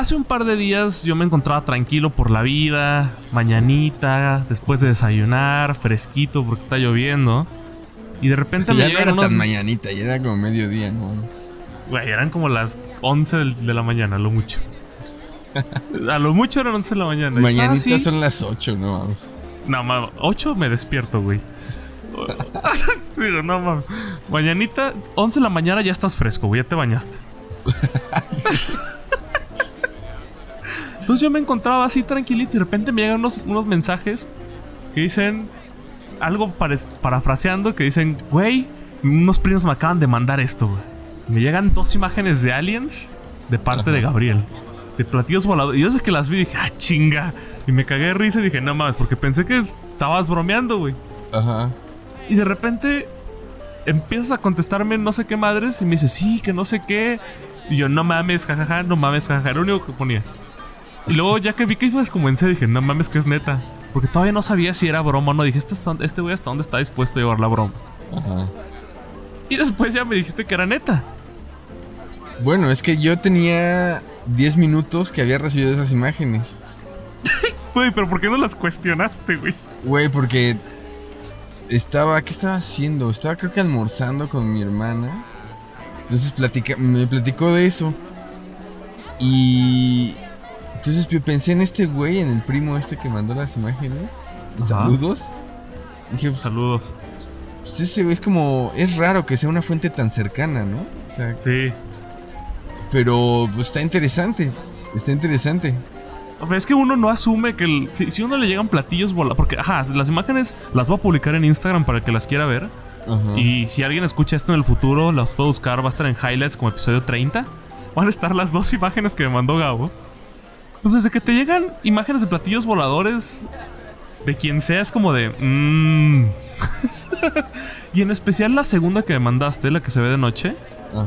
Hace un par de días yo me encontraba tranquilo por la vida, mañanita, después de desayunar, fresquito porque está lloviendo. Y de repente me ya no era tan mañanita, ya era como mediodía, ¿no? Güey, eran como las 11 de la mañana, a lo mucho. a lo mucho eran 11 de la mañana. Mañanita son las 8, no vamos. No, mames, 8 me despierto, güey. Digo, no mames. Mañanita, 11 de la mañana ya estás fresco, güey, ya te bañaste. Entonces yo me encontraba así tranquilito y de repente me llegan unos, unos mensajes que dicen algo parafraseando que dicen, güey, unos primos me acaban de mandar esto, güey. Me llegan dos imágenes de aliens de parte de Gabriel. De platillos voladores. Y yo sé que las vi y dije, ah, chinga. Y me cagué de risa y dije, no mames, porque pensé que estabas bromeando, güey. Ajá. Y de repente empiezas a contestarme no sé qué madres y me dice, sí, que no sé qué. Y yo, no mames, jajaja, no mames, jajaja. Era lo único que ponía. Y luego ya que vi que en serio, dije, no mames que es neta. Porque todavía no sabía si era broma o no. Dije, este, este güey hasta dónde está dispuesto a llevar la broma. Ajá. Y después ya me dijiste que era neta. Bueno, es que yo tenía 10 minutos que había recibido esas imágenes. Güey, pero ¿por qué no las cuestionaste, güey? Güey, porque estaba, ¿qué estaba haciendo? Estaba creo que almorzando con mi hermana. Entonces platica, me platicó de eso. Y entonces yo pensé en este güey, en el primo este que mandó las imágenes. Saludos. dije, pues, saludos. Pues ese güey es como. Es raro que sea una fuente tan cercana, ¿no? O sea. Sí. Pero pues está interesante. Está interesante. Es que uno no asume que si, uno le llegan platillos vola, porque ajá, las imágenes las voy a publicar en Instagram para que las quiera ver. Y si alguien escucha esto en el futuro, las puedo buscar, va a estar en highlights como episodio 30. Van a estar las dos imágenes que me mandó Gabo. Pues desde que te llegan imágenes de platillos voladores de quien sea es como de... Mmm. y en especial la segunda que me mandaste, la que se ve de noche,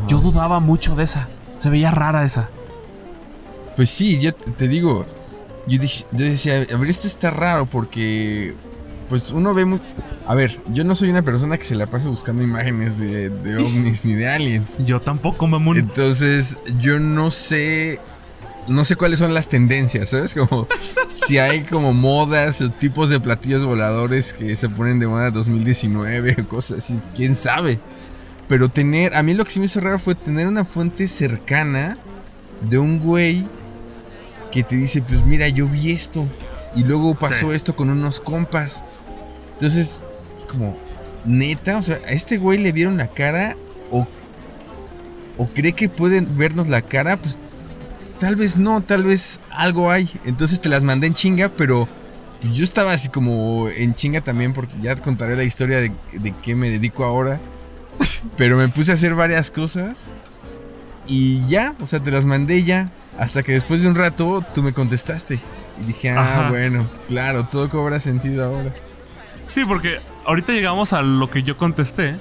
yo dudaba mucho de esa. Se veía rara esa. Pues sí, yo te digo, yo, decía, a ver, este está raro porque, pues uno ve muy... A ver, yo no soy una persona que se la pase buscando imágenes de, de ovnis ni de aliens. Yo tampoco, mamón. Entonces, yo no sé no sé cuáles son las tendencias, ¿sabes? Como si hay como modas o tipos de platillos voladores que se ponen de moda 2019 o cosas así, quién sabe. Pero tener, a mí lo que sí me hizo raro fue tener una fuente cercana de un güey que te dice, pues mira, yo vi esto y luego pasó esto con unos compas. Entonces, es como, neta, o sea, a este güey le vieron la cara o, o cree que pueden vernos la cara, pues tal vez no, tal vez algo hay. Entonces te las mandé en chinga, pero yo estaba así como en chinga también, porque ya te contaré la historia de, de qué me dedico ahora. Pero me puse a hacer varias cosas. Y ya, o sea, te las mandé ya. Hasta que después de un rato tú me contestaste. Y dije, ah, bueno, claro, todo cobra sentido ahora. Sí, porque ahorita llegamos a lo que yo contesté.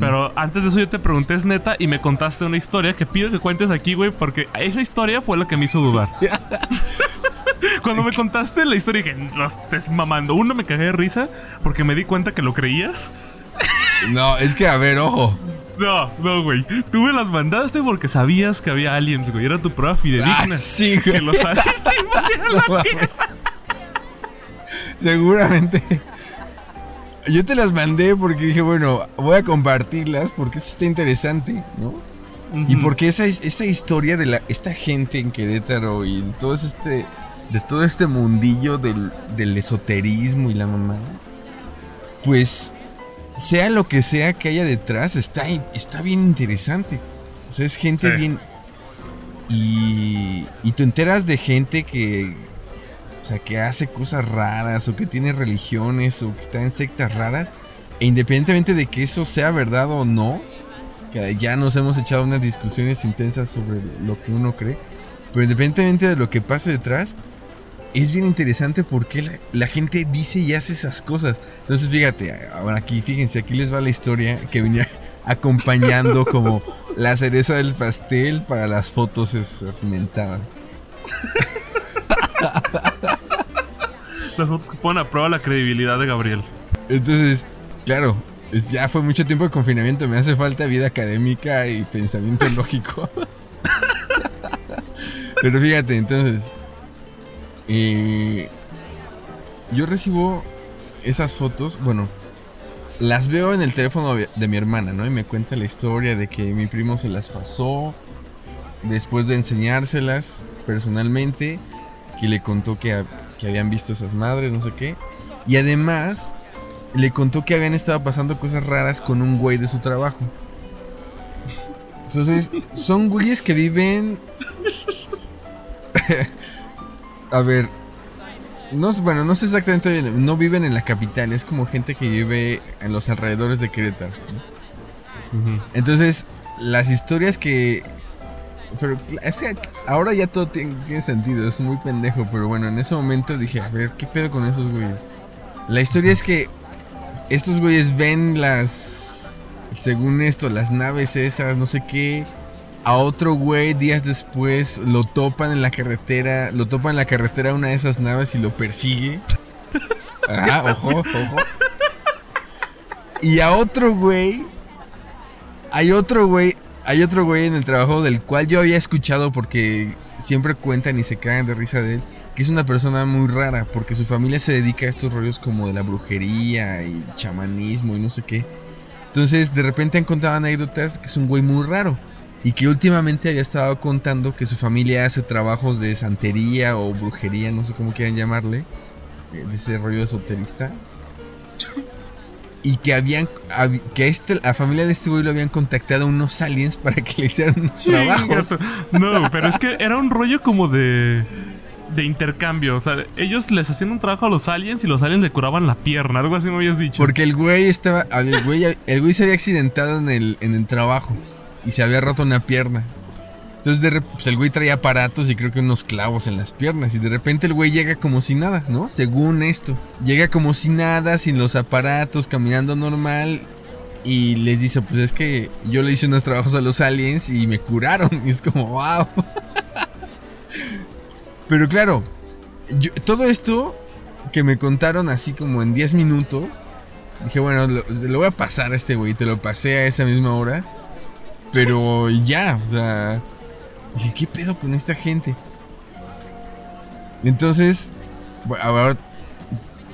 Pero antes de eso yo te pregunté, es neta, y me contaste una historia que pido que cuentes aquí, güey, porque esa historia fue la que me hizo dudar. Cuando me contaste la historia que no estés mamando, uno me cagué de risa porque me di cuenta que lo creías. No, es que a ver, ojo. No, no, güey. Tú me las mandaste porque sabías que había aliens, güey. Era tu prueba fidedigna. Ah, sí, güey. Que los aliens Seguramente yo te las mandé porque dije, bueno, voy a compartirlas porque esto está interesante, ¿no? Y porque esa, esta historia de la, esta gente en Querétaro y de todo este, de todo este mundillo del, esoterismo y la mamada, pues sea lo que sea que haya detrás, está, está bien interesante. O sea, es gente bien... Y, y te enteras de gente que, o sea, que hace cosas raras o que tiene religiones o que está en sectas raras. E independientemente de que eso sea verdad o no, que ya nos hemos echado unas discusiones intensas sobre lo que uno cree, pero independientemente de lo que pase detrás, es bien interesante porque la, gente dice y hace esas cosas. Entonces, fíjate, ahora aquí, fíjense, aquí les va la historia que venía acompañando como la cereza del pastel para las fotos esas mentadas. Las fotos que ponen a prueba la credibilidad de Gabriel. Entonces, claro, ya fue mucho tiempo de confinamiento. Me hace falta vida académica y pensamiento lógico. Pero fíjate, entonces. eh, yo recibo esas fotos. Bueno, las veo en el teléfono de mi hermana, ¿no? Y me cuenta la historia de que mi primo se las pasó. Después de enseñárselas personalmente. Que le contó que, que habían visto esas madres, no sé qué. Y además. Le contó que habían estado pasando cosas raras con un güey de su trabajo. Entonces, son güeyes que viven. A ver. No, bueno, no sé exactamente. No viven en la capital. Es como gente que vive en los alrededores de Querétaro. Entonces, las historias que. Pero es que ahora ya todo tiene, tiene sentido. Es muy pendejo. Pero bueno, en ese momento dije, a ver, ¿qué pedo con esos güeyes? La historia es que estos güeyes ven las. Según esto, las naves esas, no sé qué. A otro güey días después lo topan en la carretera. Lo topan en la carretera una de esas naves y lo persigue. Ah, ojo, ojo. Y a otro güey. Hay otro güey. Hay otro güey en el trabajo del cual yo había escuchado porque siempre cuentan y se cagan de risa de él. Que es una persona muy rara porque su familia se dedica a estos rollos como de la brujería y chamanismo y no sé qué. Entonces de repente han contado anécdotas que es un güey muy raro. Y que últimamente había estado contando que su familia hace trabajos de santería o brujería, no sé cómo quieran llamarle. eh, De ese rollo esoterista. Y que habían. hab- Que a este, la familia de este güey lo habían contactado a unos aliens para que le hicieran unos trabajos. Chingazo. No, pero es que era un rollo como de. de intercambio. O sea, ellos les hacían un trabajo a los aliens y los aliens le curaban la pierna. Algo así me habías dicho. Porque el güey estaba. El güey, el güey se había accidentado en el, en el trabajo. Y se había roto una pierna. Entonces de pues, el güey traía aparatos y creo que unos clavos en las piernas. Y de repente el güey llega como si nada, ¿no? Según esto. Llega como si nada, sin los aparatos, caminando normal. Y les dice, pues es que yo le hice unos trabajos a los aliens y me curaron. Y es como, wow. Pero claro, todo esto que me contaron así como en 10 minutos. Dije, bueno, lo voy a pasar a este güey. Te lo pasé a esa misma hora. Pero ya, o sea. Dije, ¿qué pedo con esta gente? Entonces, ahora.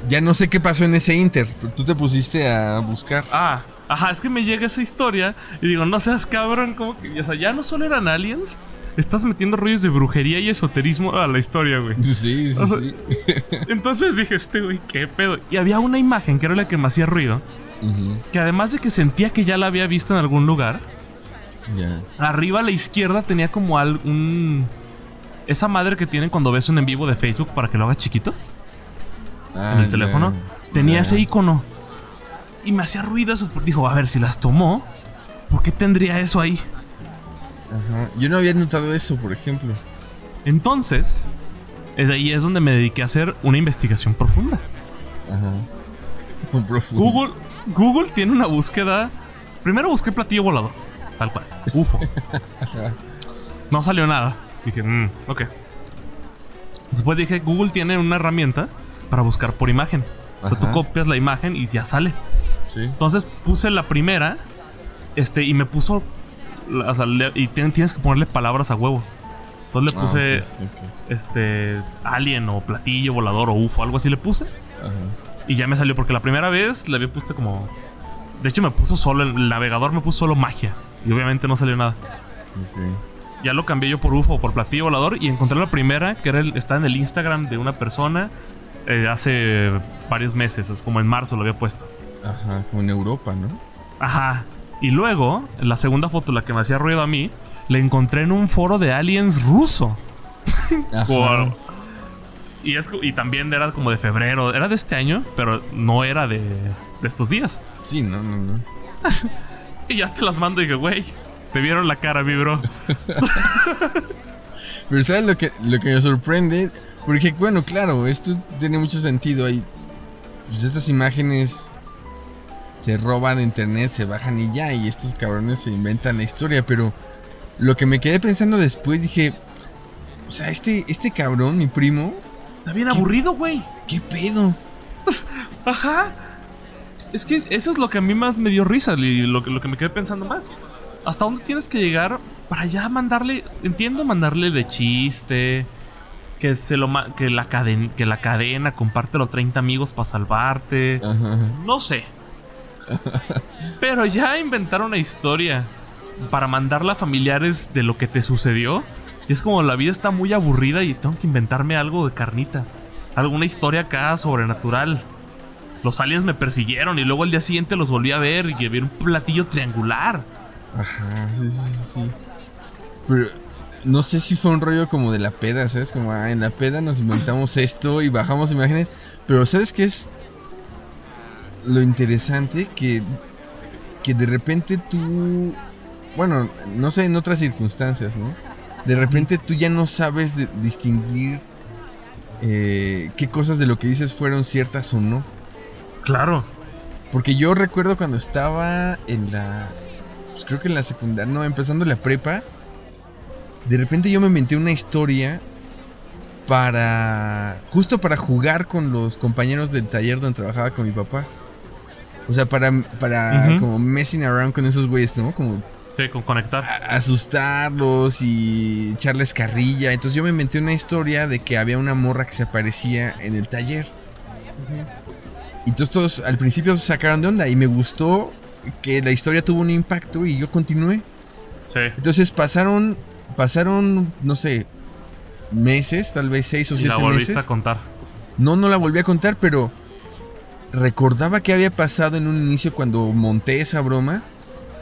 Ya no sé qué pasó en ese Inter. pero Tú te pusiste a buscar. Ah, ajá, es que me llega esa historia y digo, no seas cabrón, como que. O sea, ya no solo eran aliens, estás metiendo rollos de brujería y esoterismo a la historia, güey. Sí, sí, O sea- sí. Entonces dije, este güey, qué pedo. Y había una imagen que era la que me hacía ruido, que además de que sentía que ya la había visto en algún lugar, arriba a la izquierda tenía como algún. Esa madre que tienen cuando ves un en vivo de Facebook para que lo hagas chiquito. Ah, en el ya, teléfono. Tenía ese icono. Y me hacía ruido eso. Dijo, a ver, si las tomó, ¿por qué tendría eso ahí? Ajá. Yo no había notado eso, por ejemplo. Entonces, es ahí es donde me dediqué a hacer una investigación profunda. Ajá. Un profundo. Google, Google tiene una búsqueda. Primero busqué platillo volador, tal cual. UFO. No salió nada. Dije, mmm, ok. Después dije, Google tiene una herramienta para buscar por imagen. O sea, tú copias la imagen y ya sale. Sí. Entonces puse la primera. Este, y me puso. la- o sea, le- y tien- tienes que ponerle palabras a huevo. Entonces le Ah, puse. Este. Alien o platillo volador o UFO, algo así le puse. Ajá. Y ya me salió, porque la primera vez le había puesto como. De hecho, me puso solo. El navegador me puso solo magia. Y obviamente no salió nada. Ya lo cambié yo por UFO o por platillo volador. Y encontré la primera, que era el- está en el Instagram de una persona. eh, hace varios meses. Es como en marzo lo había puesto. Ajá. Como en Europa, ¿no? Ajá. Y luego, la segunda foto, la que me hacía ruido a mí, la encontré en un foro de aliens ruso. Ajá. Y, es, y también era como de febrero, era de este año, pero no era de, de estos días. Sí, no, no, no. Y ya te las mando y dije, güey, te vieron la cara, mi bro. Pero ¿sabes lo que, lo que me sorprende? Porque, bueno, claro, esto tiene mucho sentido. Hay, pues estas imágenes se roban de internet, se bajan y ya, y estos cabrones se inventan la historia. Pero lo que me quedé pensando después, dije, o sea, este, este cabrón, mi primo, Está bien aburrido, güey. ¿qué pedo? Ajá. Es que eso es lo que a mí más me dio risa y lo, que- lo que me quedé pensando más. ¿Hasta dónde tienes que llegar para ya mandarle, entiendo mandarle de chiste, que se lo que la cadena, que la cadena compártelo 30 amigos para salvarte. No sé. Pero ya inventar una historia para mandarla a familiares de lo que te sucedió. Y es como la vida está muy aburrida y tengo que inventarme algo de carnita. Alguna historia acá sobrenatural. Los aliens me persiguieron y luego al día siguiente los volví a ver y vi un platillo triangular. Ajá, sí, sí, sí. Pero no sé si fue un rollo como de la peda, ¿sabes? Como ah, en la peda nos inventamos esto y bajamos imágenes. Pero ¿sabes qué es lo interesante? Que, que de repente tú... Bueno, no sé, en otras circunstancias, ¿no? De repente tú ya no sabes distinguir eh, qué cosas de lo que dices fueron ciertas o no. Claro. Porque yo recuerdo cuando estaba en la... Pues creo que en la secundaria, no, empezando la prepa de repente yo me inventé una historia para. justo para jugar con los compañeros del taller donde trabajaba con mi papá. O sea, para, para como messing around con esos güeyes, ¿no? Como. Sí, con conectar. asustarlos y echarles carrilla. Entonces yo me inventé una historia de que había una morra que se aparecía en el taller. Y entonces todos al principio se sacaron de onda y me gustó que la historia tuvo un impacto y yo continué. Sí. Entonces pasaron pasaron, no sé, meses, tal vez seis o siete la volviste a contar? No, no la volví a contar, pero recordaba que había pasado en un inicio cuando monté esa broma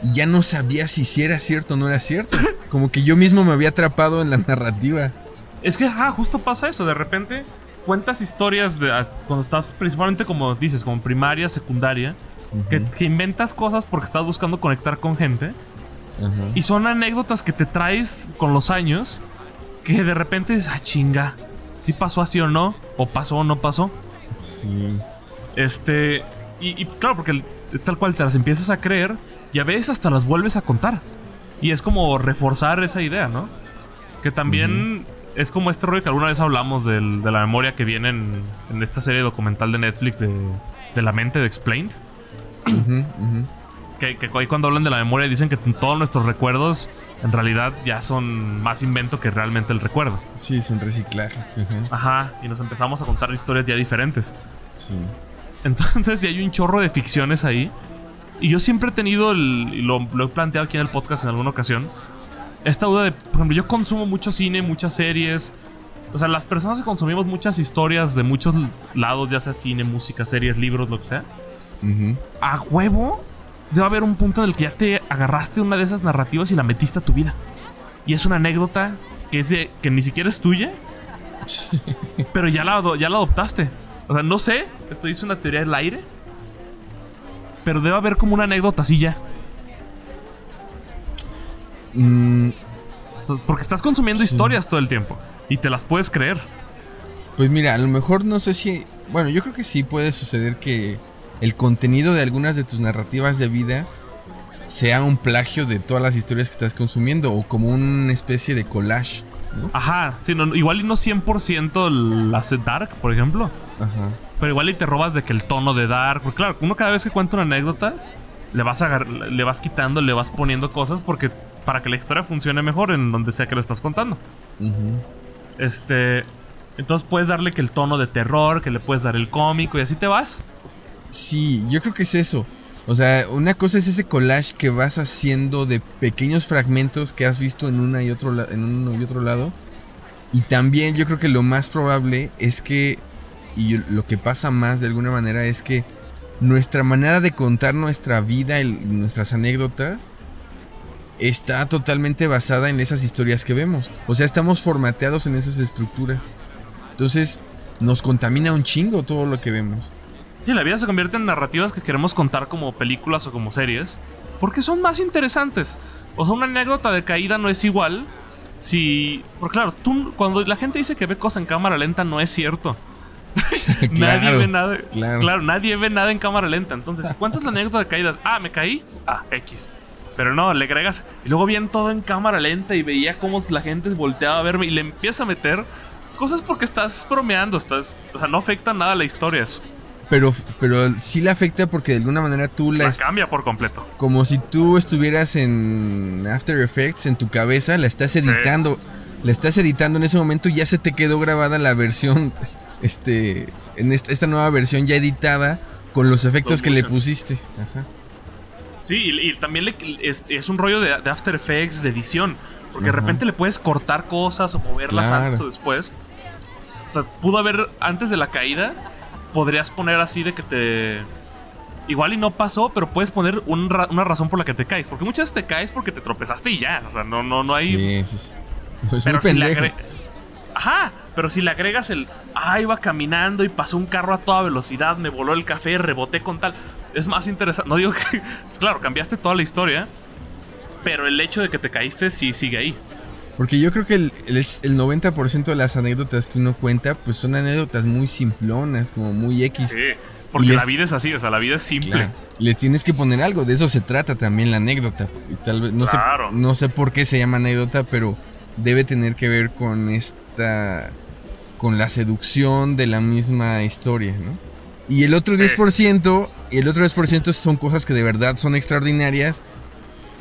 y ya no sabía si, si era cierto o no era cierto. Como que yo mismo me había atrapado en la narrativa. Es que, ah, justo pasa eso. De repente cuentas historias de ah, cuando estás principalmente como dices, como primaria, secundaria, que, que, inventas cosas porque estás buscando conectar con gente. Y son anécdotas que te traes con los años que de repente dices, ah, chinga, si pasó así o no, o pasó o no pasó. Sí. Este, y, claro, porque es tal cual te las empiezas a creer y a veces hasta las vuelves a contar. Y es como reforzar esa idea, ¿no? Que también es como este rollo que alguna vez hablamos de la memoria que viene en, esta serie documental de Netflix de, de la mente de Explained. Que, ahí cuando hablan de la memoria dicen que todos nuestros recuerdos en realidad ya son más invento que realmente el recuerdo. Sí, es un reciclaje. Ajá, y nos empezamos a contar historias ya diferentes. Sí. Entonces ya hay un chorro de ficciones ahí. Y yo siempre he tenido, el, y lo, he planteado aquí en el podcast en alguna ocasión, esta duda de, por ejemplo, yo consumo mucho cine, muchas series. O sea, las personas que consumimos muchas historias de muchos lados, ya sea cine, música, series, libros, lo que sea. A huevo debe haber un punto en el que ya te agarraste una de esas narrativas y la metiste a tu vida. Y es una anécdota que es de, que ni siquiera es tuya, pero ya la, ya la adoptaste. O sea, no sé, esto hice una teoría del aire, pero debe haber como una anécdota así ya. Mm. Porque estás consumiendo historias todo el tiempo y te las puedes creer. Pues mira, a lo mejor no sé si. Bueno, yo creo que sí puede suceder que el contenido de algunas de tus narrativas de vida sea un plagio de todas las historias que estás consumiendo o como una especie de collage. Ajá, sí, igual y no 100% la Dark, por ejemplo. Ajá. Pero igual y te robas de que el tono de Dark. Porque claro, uno cada vez que cuenta una anécdota, le vas, a, le vas quitando, le vas poniendo cosas porque para que la historia funcione mejor en donde sea que lo estás contando. Este. Entonces puedes darle que el tono de terror, que le puedes dar el cómico y así te vas. Sí, yo creo que es eso. O sea, una cosa es ese collage que vas haciendo de pequeños fragmentos que has visto en una y otro en uno y otro lado. Y también yo creo que lo más probable es que y lo que pasa más de alguna manera es que nuestra manera de contar nuestra vida nuestras anécdotas está totalmente basada en esas historias que vemos. O sea, estamos formateados en esas estructuras. Entonces, nos contamina un chingo todo lo que vemos. Sí, la vida se convierte en narrativas que queremos contar como películas o como series, porque son más interesantes. O sea, una anécdota de caída no es igual si... Porque claro, tú, cuando la gente dice que ve cosas en cámara lenta no es cierto. nadie ve nada. Claro. nadie ve nada en cámara lenta. Entonces, ¿cuánto es la anécdota de caídas? Ah, me caí. Ah, X. Pero no, le agregas. Y luego bien todo en cámara lenta y veía cómo la gente volteaba a verme y le empieza a meter cosas porque estás bromeando. Estás, o sea, no afecta nada a la historia eso. Pero, pero sí la afecta porque de alguna manera tú la... La cambia por completo. como si tú estuvieras en After Effects en tu cabeza, la estás editando. La estás editando en ese momento, ya se te quedó grabada la versión, este, en esta, esta nueva versión ya editada con los efectos Stop que le motion. pusiste. Ajá. Sí, y, y también le- es, es un rollo de, de After Effects, de edición. Porque de repente le puedes cortar cosas o moverlas Claro. antes o después. O sea, pudo haber, antes de la caída, podrías poner así de que te... Igual y no pasó, pero puedes poner un ra- una razón por la que te caes. Porque muchas veces te caes porque te tropezaste y ya. O sea, no, no, no hay... Sí, sí, sí. Es pero muy si le pendejo. Ajá, pero si le agregas el. Ah, iba caminando y pasó un carro a toda velocidad, me voló el café, reboté con tal. Es más interesante. No digo que. Claro, cambiaste toda la historia. Pero el hecho de que te caíste sí sigue ahí. Porque yo creo que el, el, el 90% de las anécdotas que uno cuenta, pues son anécdotas muy simplonas, como muy X. Sí. Porque la vida es así, o sea, la vida es simple. Claro. Le tienes que poner algo, de eso se trata también la anécdota. Y tal vez, no, Claro. sé, no sé por qué se llama anécdota, pero debe tener que ver con esta. con la seducción de la misma historia, ¿no? Y el otro Sí. 10%, y el otro 10% son cosas que de verdad son extraordinarias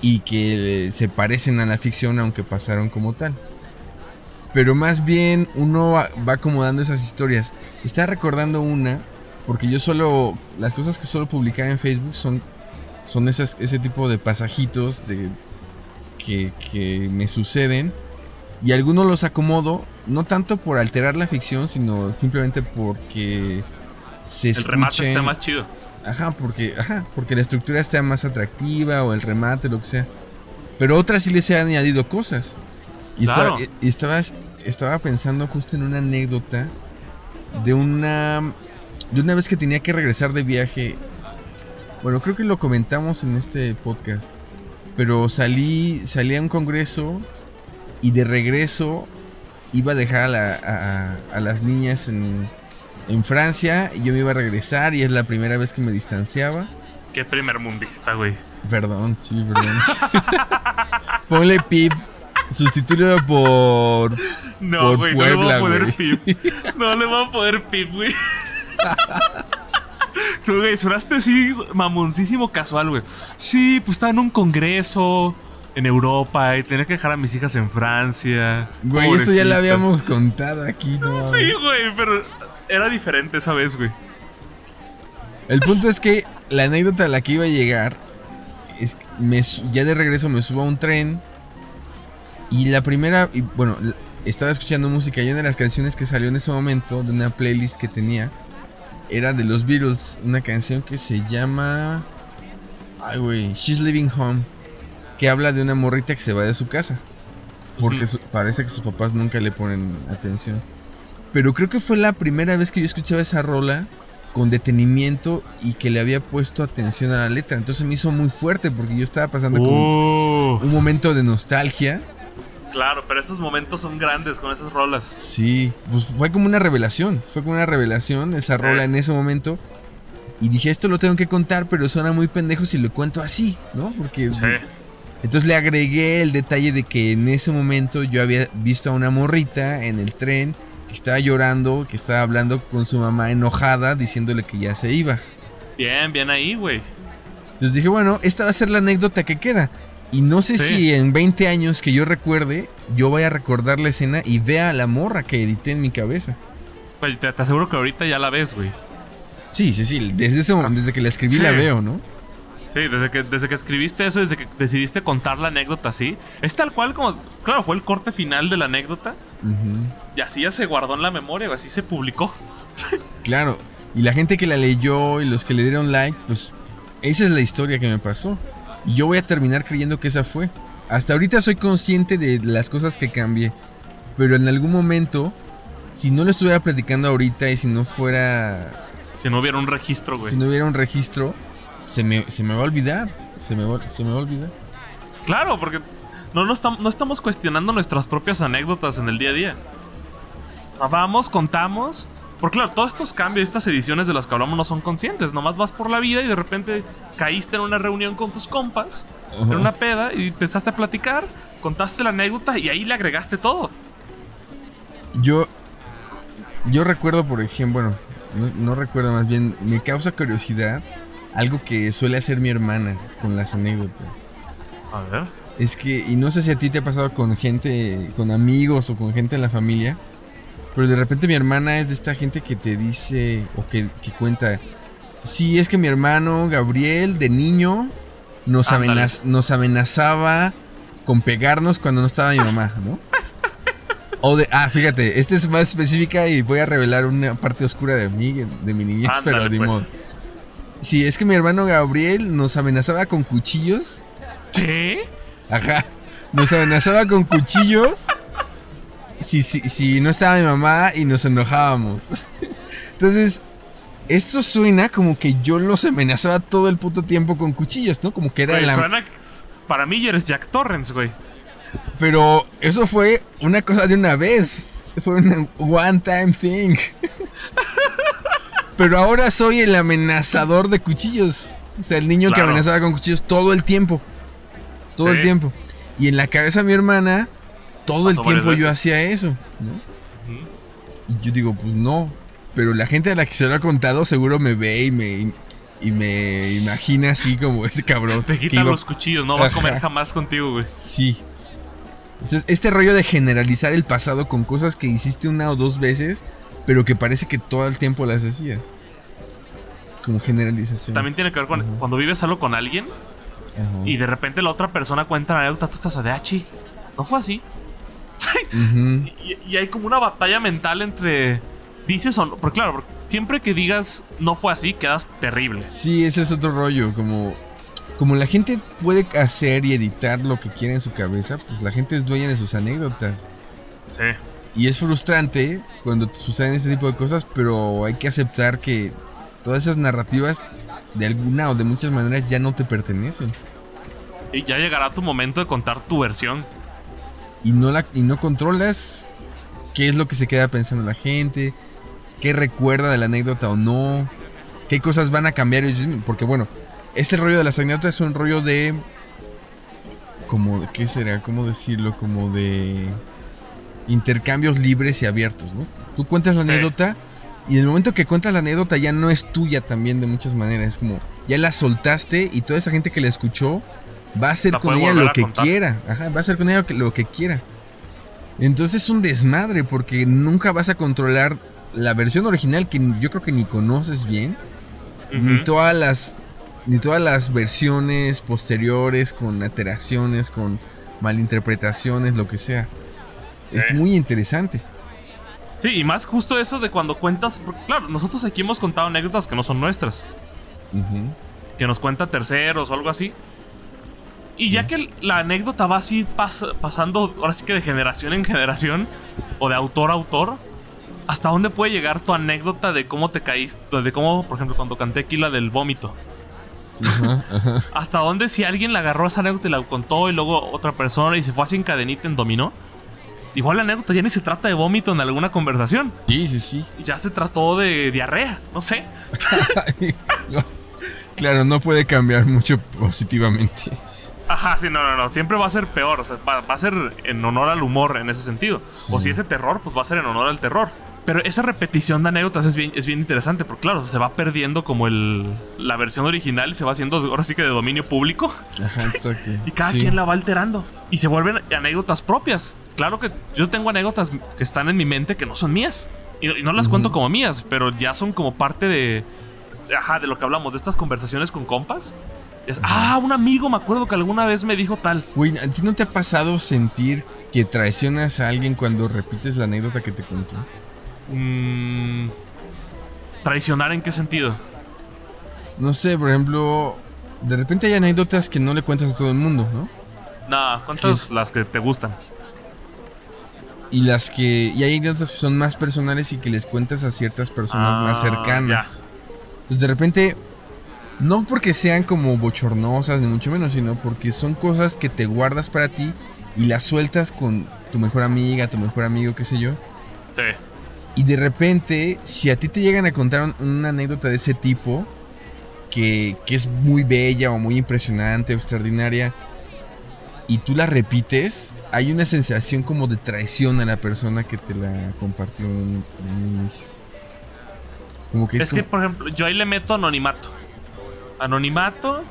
y que se parecen a la ficción aunque pasaron como tal. Pero más bien uno va, va acomodando esas historias. Estaba recordando una, porque yo solo, las cosas que solo publicaba en Facebook son, son esas, ese tipo de pasajitos de, que, que me suceden. Y algunos los acomodo, no tanto por alterar la ficción, sino simplemente porque se El remate está más chido. Ajá, porque, ajá, porque la estructura está más atractiva o el remate, lo que sea. Pero otras sí les he añadido cosas. Y, Claro. estaba, y estaba, estaba pensando justo en una anécdota de una de una vez que tenía que regresar de viaje. Bueno, creo que lo comentamos en este podcast. Pero salí, salí a un congreso y de regreso iba a dejar a, la- a- a las niñas en, en Francia y yo me iba a regresar y es la primera vez que me distanciaba. Qué primer mundista, güey. Perdón, sí, perdón. Ponle pip. Sustituyelo por. No, Por güey, no le voy a poner pip. No le voy a poner pip, güey. Tú, güey, sonaste así mamoncísimo casual, güey. Sí, pues estaba en un congreso en Europa y tenía que dejar a mis hijas en Francia. Güey, esto ya lo habíamos contado aquí, ¿no? Sí, güey, pero era diferente esa vez, güey. El punto es que la anécdota a la que iba a llegar es que me ya de regreso me subo a un tren y la primera, y bueno, estaba escuchando música y una de las canciones que salió en ese momento de una playlist que tenía era de los Beatles, una canción que se llama ay güey, She's Living Home, que habla de una morrita que se va de su casa. Porque parece que sus papás nunca le ponen atención. Pero creo que fue la primera vez que yo escuchaba esa rola con detenimiento y que le había puesto atención a la letra. Entonces me hizo muy fuerte porque yo estaba pasando como un momento de nostalgia. claro, pero esos momentos son grandes con esas rolas. Sí, pues fue como una revelación. Fue como una revelación esa Sí. rola en ese momento. Y dije, esto lo tengo que contar, pero suena muy pendejo si lo cuento así, ¿no? Porque Sí. Entonces le agregué el detalle de que en ese momento yo había visto a una morrita en el tren que estaba llorando, que estaba hablando con su mamá enojada, diciéndole que ya se iba. Bien, bien ahí, güey. Entonces dije, bueno, esta va a ser la anécdota que queda. Y no sé Sí. si en 20 años que yo recuerde, yo vaya a recordar la escena y vea a la morra que edité en mi cabeza. Pues te, te aseguro que ahorita ya la ves, güey. Sí, sí, sí, desde, ese momento, desde que la escribí Sí. la veo, ¿no? Sí, desde que, desde que escribiste eso, desde que decidiste contar la anécdota así, es tal cual como, claro, fue el corte final de la anécdota Ujú. y así ya se guardó en la memoria, así se publicó. Claro, y la gente que la leyó y los que le dieron like, pues esa es la historia que me pasó. Y yo voy a terminar creyendo que esa fue. Hasta ahorita soy consciente de las cosas que cambié, pero en algún momento, si no lo estuviera platicando ahorita y si no fuera, Si no hubiera un registro, güey. si no hubiera un registro, se me, se me va a olvidar. Se me va, se me va a olvidar. Claro, porque no, no, estam- no estamos cuestionando nuestras propias anécdotas en el día a día. O sea, vamos, contamos. Porque claro, todos estos cambios, estas ediciones de las que hablamos no son conscientes. Nomás vas por la vida y de repente caíste en una reunión con tus compas, en una peda, y empezaste a platicar, contaste la anécdota y ahí le agregaste todo. Yo, yo recuerdo, por ejemplo, bueno, no, no recuerdo más bien, me causa curiosidad algo que suele hacer mi hermana con las anécdotas. A ver. Es que, y no sé si a ti te ha pasado con gente, con amigos o con gente en la familia, pero de repente mi hermana es de esta gente que te dice o que, que cuenta, sí, es que mi hermano Gabriel de niño nos, amenaz- nos amenazaba con pegarnos cuando no estaba mi mamá, ¿no? O de, ah, fíjate, esta es más específica y voy a revelar una parte oscura de mí, de mi niñez, pero de pues. modo. Sí, es que mi hermano Gabriel nos amenazaba con cuchillos ¿Qué? Ajá. Nos amenazaba con cuchillos. Si, si, si no estaba mi mamá y nos enojábamos. Entonces, esto suena como que yo los amenazaba todo el puto tiempo con cuchillos, ¿no? Como que era Güey, la. suena- Para mí ya eres Jack Torrance, güey. Pero eso fue una cosa de una vez. Fue una one time thing. Pero ahora soy el amenazador de cuchillos. O sea, el niño que amenazaba con cuchillos todo el tiempo. Todo el tiempo. Y en la cabeza de mi hermana, todo el tiempo yo hacía eso. ¿no? Y yo digo, pues no. Pero la gente a la que se lo ha contado seguro me ve y me, y me imagina así como ese cabrón. Te quitan iba- los cuchillos, no va a comer jamás contigo, güey. Sí. Entonces, este rollo de generalizar el pasado con cosas que hiciste una o dos veces, pero que parece que todo el tiempo las hacías. Como generalización. También tiene que ver con Ajá. cuando vives algo con alguien y de repente la otra persona cuenta una anécdota, tú estás de achi. No fue así. Y, y hay como una batalla mental entre dices o no. Porque claro, porque siempre que digas no fue así, quedas terrible. Sí, ese es otro rollo. Como, como la gente puede hacer y editar lo que quiere en su cabeza, pues la gente es dueña de sus anécdotas. Sí. Y es frustrante cuando suceden este tipo de cosas, pero hay que aceptar que todas esas narrativas, de alguna o de muchas maneras, ya no te pertenecen. Y ya llegará tu momento de contar tu versión. y no la y no controlas qué es lo que se queda pensando la gente, qué recuerda de la anécdota o no, qué cosas van a cambiar porque bueno, este rollo de las anécdotas es un rollo de como qué será, cómo decirlo, como de intercambios libres y abiertos, ¿no? Tú cuentas la Sí. anécdota y en el momento que cuentas la anécdota ya no es tuya también de muchas maneras, es como ya la soltaste y toda esa gente que la escuchó va a hacer La con ella lo que contar. quiera, ajá, va a hacer con ella lo que- lo que quiera. Entonces es un desmadre porque nunca vas a controlar la versión original que yo creo que ni conoces bien, ni todas las ni todas las versiones posteriores con alteraciones, con malinterpretaciones, lo que sea. Es muy interesante. Sí, y más justo eso de cuando cuentas. porque, claro, nosotros aquí hemos contado anécdotas que no son nuestras. Que nos cuenta terceros o algo así. Y ya que la anécdota va así pas- pasando, ahora sí que de generación en generación, o de autor a autor, ¿hasta dónde puede llegar tu anécdota de cómo te caíste? De cómo, por ejemplo, cuando canté aquí la del vómito. ¿Hasta dónde si alguien le agarró esa anécdota y la contó y luego otra persona y se fue así en cadenita en dominó? Igual la anécdota ya ni se trata de vómito en alguna conversación. Sí, sí, sí. Ya se trató de diarrea, no sé. No, Claro, no puede cambiar mucho positivamente. Ajá, sí, no, no, no. Siempre va a ser peor. O sea, va, va a ser en honor al humor en ese sentido. Sí. O si ese terror, pues va a ser en honor al terror. Pero esa repetición de anécdotas es bien, es bien interesante, porque claro, se va perdiendo como el, la versión original y se va haciendo ahora sí que de dominio público Ajá, exacto. y cada Sí. quien la va alterando. Y se vuelven anécdotas propias. Claro que yo tengo anécdotas que están en mi mente que no son mías. Y, y no las cuento como mías, pero ya son como parte de... Ajá, de lo que hablamos, de estas conversaciones con compas. Es, ah, un amigo me acuerdo que alguna vez me dijo tal. Güey, ¿a ti no te ha pasado sentir que traicionas a alguien cuando repites la anécdota que te contó? Mm, ¿Traicionar en qué sentido? No sé, por ejemplo, de repente hay anécdotas que no le cuentas a todo el mundo, ¿no? Nah, ¿cuántas las que te gustan? Y las que. Y hay anécdotas que son más personales y que les cuentas a ciertas personas Ah, más cercanas. Entonces, de repente. No porque sean como bochornosas, ni mucho menos, sino porque son cosas que te guardas para ti y las sueltas con tu mejor amiga, tu mejor amigo, qué sé yo. Sí. Y de repente, si a ti te llegan a contar un- una anécdota de ese tipo, que, que es muy bella o muy impresionante o extraordinaria, y tú la repites, hay una sensación como de traición a la persona que te la compartió en, en un inicio. Como que es, Es que, por ejemplo, yo ahí le meto anonimato. Anonimato,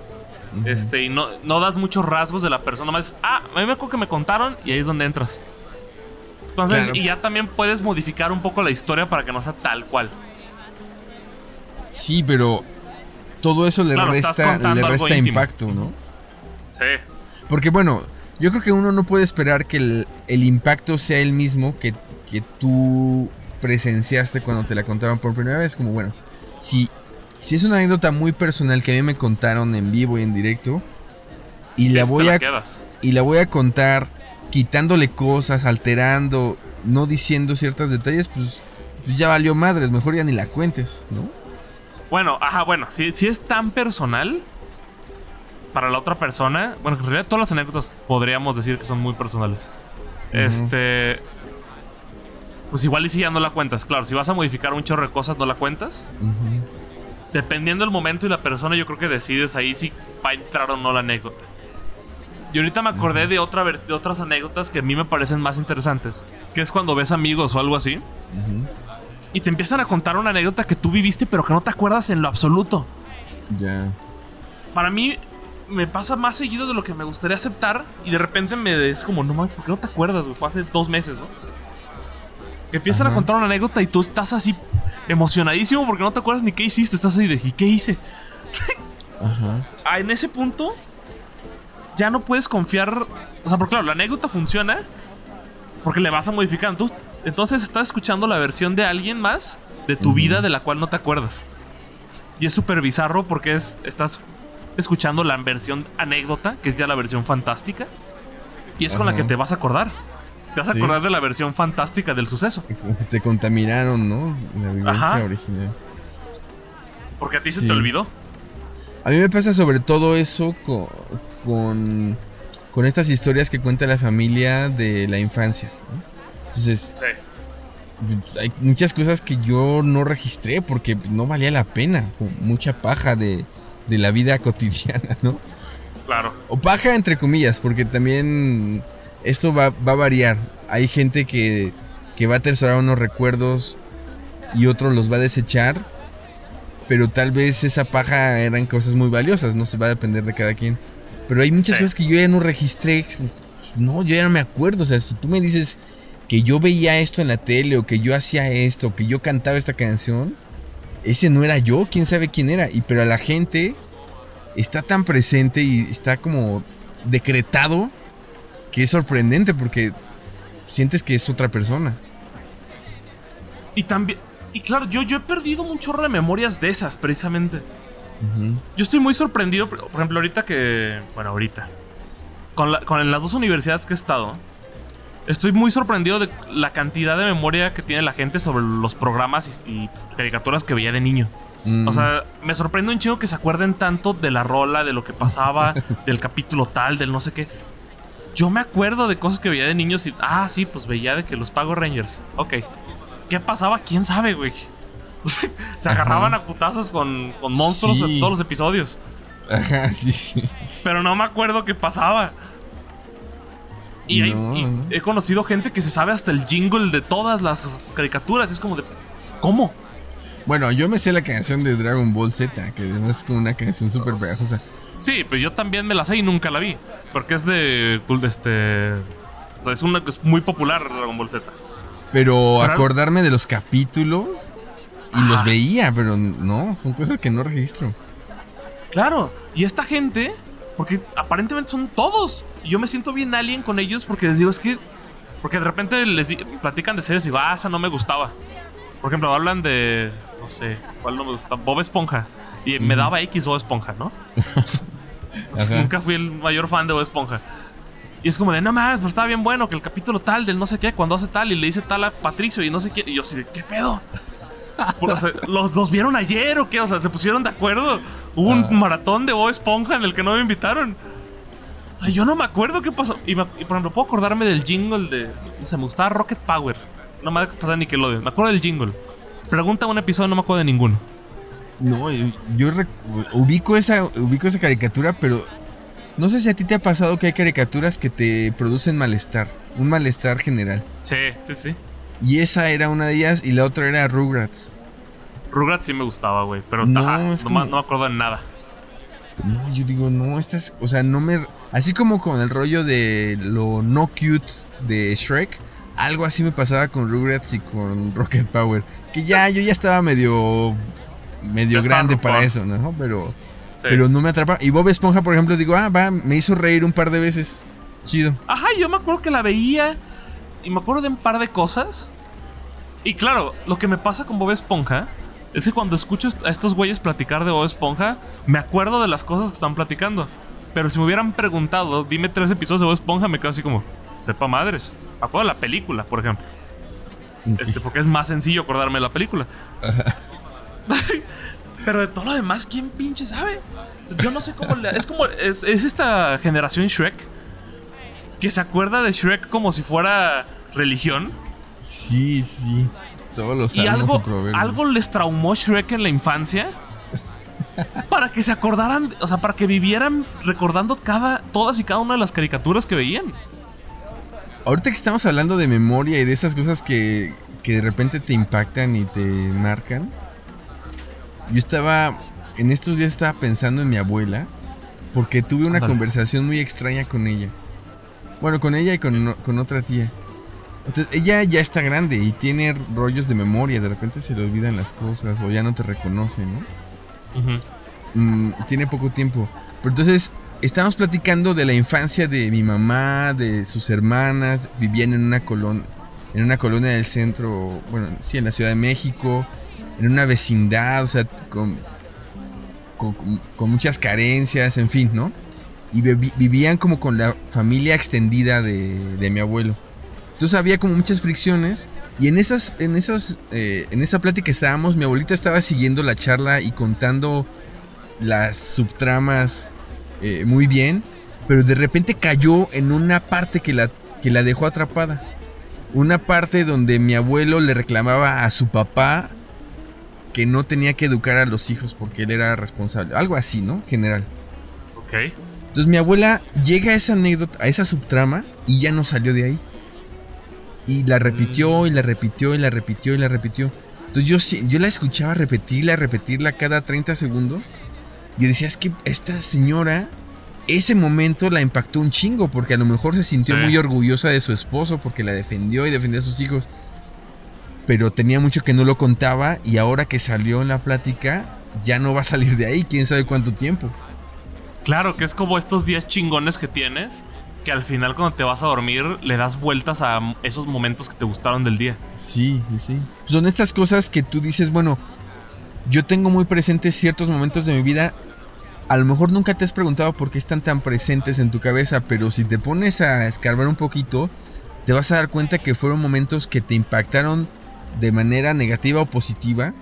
este, y no, no das muchos rasgos de la persona. Más, ah, a mí me acuerdo que me contaron y ahí es donde entras. Entonces, Claro. y ya también puedes modificar un poco la historia para que no sea tal cual. Sí, pero todo eso le Claro, resta, le resta íntimo. impacto, ¿no? Sí. Porque bueno, yo creo que uno no puede esperar que el, el impacto sea el mismo que, que tú presenciaste cuando te la contaron por primera vez. Como bueno, si, si es una anécdota muy personal que a mí me contaron en vivo y en directo, y la voy a quedas. y la voy a contar quitándole cosas, alterando, no diciendo ciertos detalles, pues, pues ya valió madres, mejor ya ni la cuentes, ¿no? Bueno, ajá, bueno, si, si es tan personal para la otra persona, bueno, en realidad todas las anécdotas podríamos decir que son muy personales. Este. Pues igual y si ya no la cuentas. Claro, si vas a modificar un chorro de cosas, no la cuentas. Dependiendo del momento y la persona, yo creo que decides ahí si va a entrar o no la anécdota. Y ahorita me acordé de, otra, de otras anécdotas que a mí me parecen más interesantes. Que es cuando ves amigos o algo así. Ujú. Y te empiezan a contar una anécdota que tú viviste pero que no te acuerdas en lo absoluto. Ya. Para mí me pasa más seguido de lo que me gustaría aceptar. Y de repente me es como, no mames, ¿por qué no te acuerdas, güey? Fue hace dos meses, ¿no? Que empiezan Ajá. a contar una anécdota y tú estás así emocionadísimo porque no te acuerdas ni qué hiciste. Estás ahí de, ¿y qué hice? Ajá. Ah, en ese punto ya no puedes confiar. O sea, porque claro, la anécdota funciona porque le vas a modificar. Tú, entonces estás escuchando la versión de alguien más de tu vida de la cual no te acuerdas. Y es súper bizarro porque es, estás escuchando la versión anécdota, que es ya la versión fantástica. Y es con la que te vas a acordar. Te vas a acordar de la versión fantástica del suceso. Como que te contaminaron, ¿no? La vivencia Ajá. original. Porque a ti se te olvidó. A mí me pasa sobre todo eso co- con, con, estas historias que cuenta la familia de la infancia. ¿no? Entonces, Sí. hay muchas cosas que yo no registré porque no valía la pena. Mucha paja de, de la vida cotidiana, ¿no? Claro. O paja entre comillas, porque también esto va, va a variar. Hay gente que, que va a atesorar unos recuerdos y otros los va a desechar. Pero tal vez esa paja eran cosas muy valiosas, no se va a depender de cada quien. Pero hay muchas Sí. cosas que yo ya no registré. No, yo ya no me acuerdo. O sea, si tú me dices que yo veía esto en la tele o que yo hacía esto, o que yo cantaba esta canción, ese no era yo, quién sabe quién era. Y pero a la gente está tan presente y está como decretado que es sorprendente porque sientes que es otra persona. Y también. Y claro, yo, yo he perdido un chorro de memorias de esas, precisamente. Yo estoy muy sorprendido, por ejemplo, ahorita que. Bueno, ahorita. Con, la- con las dos universidades que he estado. Estoy muy sorprendido de la cantidad de memoria que tiene la gente sobre los programas y, y caricaturas que veía de niño. Mm. O sea, me sorprende un chingo que se acuerden tanto de la rola, de lo que pasaba, del capítulo tal, del no sé qué. Yo me acuerdo de cosas que veía de niños y. Ah, sí, pues veía de que los Power Rangers. Ok. ¿Qué pasaba? ¿Quién sabe, güey? se agarraban a putazos con, con monstruos Sí. en todos los episodios. Ajá, sí, sí. Pero no me acuerdo qué pasaba. Y, hay- he conocido gente que se sabe hasta el jingle de todas las caricaturas. Es como de. ¿Cómo? Bueno, yo me sé la canción de Dragon Ball Z, que además es como una canción súper pegajosa. Sí, pero yo también me la sé y nunca la vi. Porque es de. este. O sea, es una que es muy popular Dragon Ball Z. Pero- acordarme de los capítulos y los veía, pero no, son cosas que no registro. Claro. Y esta gente. Porque aparentemente son todos. Y yo me siento bien alien con ellos porque les digo, es que. Porque de repente les platican de series y digo, ah, esa no me gustaba. Por ejemplo, hablan de. No sé, ¿cuál no me gusta? Bob Esponja. Y me daba X Bob Esponja, ¿no? Nunca fui el mayor fan de Bob Esponja. Y es como de, no mames, pero estaba bien bueno que el capítulo tal del no sé qué, cuando hace tal y le dice tal a Patricio y no sé qué. Y yo de, ¿qué pedo? O sea, ¿los, los vieron ayer o qué? O sea, ¿se pusieron de acuerdo? Hubo un Ah. maratón de Bob Esponja en el que no me invitaron. O sea, yo no me acuerdo qué pasó. Y, me- y, por ejemplo, puedo acordarme del jingle de. No sé, me gustaba Rocket Power. No me acuerdo de Nickelodeon. Me acuerdo del jingle. Pregunta un episodio, no me acuerdo de ninguno. No, yo, yo ubico esa, ubico esa caricatura, pero no sé si a ti te ha pasado que hay caricaturas que te producen malestar, un malestar general. Sí, sí, sí. Y esa era una de ellas y la otra era Rugrats. Rugrats sí me gustaba, güey. Pero No, es no, como- me, no me acuerdo de nada. No, yo digo, no, estas, o sea, no me... Así como con el rollo de lo no cute de Shrek, algo así me pasaba con Rugrats y con Rocket Power. Que ya, yo ya estaba medio... Medio Ya grande para eso, ¿no? Pero, Sí. pero no me atrapa. Y Bob Esponja, por ejemplo, digo, ah, va, me hizo reír un par de veces. Chido. Ajá, yo me acuerdo que la veía y me acuerdo de un par de cosas. Y claro, lo que me pasa con Bob Esponja es que cuando escucho a estos güeyes platicar de Bob Esponja, me acuerdo de las cosas que están platicando. Pero si me hubieran preguntado, dime tres episodios de Bob Esponja, me quedo así como, sepa madres. Me acuerdo de la película, por ejemplo. Este, porque es más sencillo acordarme de la película. Pero de todo lo demás, ¿quién pinche sabe? Yo no sé cómo le- Es como. Es, es esta generación Shrek. Que se acuerda de Shrek como si fuera religión. Sí, sí. Todos los Y algo, y algo les traumó Shrek en la infancia. Para que se acordaran. O sea, para que vivieran recordando cada, todas y cada una de las caricaturas que veían. Ahorita que estamos hablando de memoria y de esas cosas que, que de repente te impactan y te marcan. Yo estaba. En estos días estaba pensando en mi abuela. Porque tuve una conversación muy extraña con ella. Bueno, con ella y con, con otra tía. Entonces, ella ya está grande y tiene rollos de memoria. De repente se le olvidan las cosas o ya no te reconoce, ¿no? Mm, tiene poco tiempo. Pero entonces estábamos platicando de la infancia de mi mamá, de sus hermanas, vivían en una colonia, en una colonia del centro, bueno, sí, en la Ciudad de México, en una vecindad, o sea, con, con, con muchas carencias, en fin, ¿no? Y vivían como con la familia extendida de, de mi abuelo. Entonces había como muchas fricciones y en esas, en esas, eh, en esa plática estábamos, mi abuelita estaba siguiendo la charla y contando las subtramas eh, muy bien, pero de repente cayó en una parte que la, que la dejó atrapada. Una parte donde mi abuelo le reclamaba a su papá que no tenía que educar a los hijos porque él era responsable. Algo así, ¿no? General. Ok. Entonces mi abuela llega a esa anécdota, a esa subtrama y ya no salió de ahí. Y la repitió y la repitió y la repitió y la repitió. Entonces yo, yo la escuchaba repetirla, repetirla cada 30 segundos. Y yo decía, es que esta señora, ese momento la impactó un chingo porque a lo mejor se sintió Sí. muy orgullosa de su esposo porque la defendió y defendió a sus hijos. Pero tenía mucho que no lo contaba y ahora que salió en la plática, ya no va a salir de ahí, quién sabe cuánto tiempo. Claro, que es como estos días chingones que tienes. Que al final, cuando te vas a dormir, le das vueltas a esos momentos que te gustaron del día. Sí, sí. Son estas cosas que tú dices, bueno, yo tengo muy presentes ciertos momentos de mi vida. A lo mejor nunca te has preguntado por qué están tan presentes en tu cabeza, pero si te pones a escarbar un poquito, te vas a dar cuenta que fueron momentos que te impactaron de manera negativa o positiva.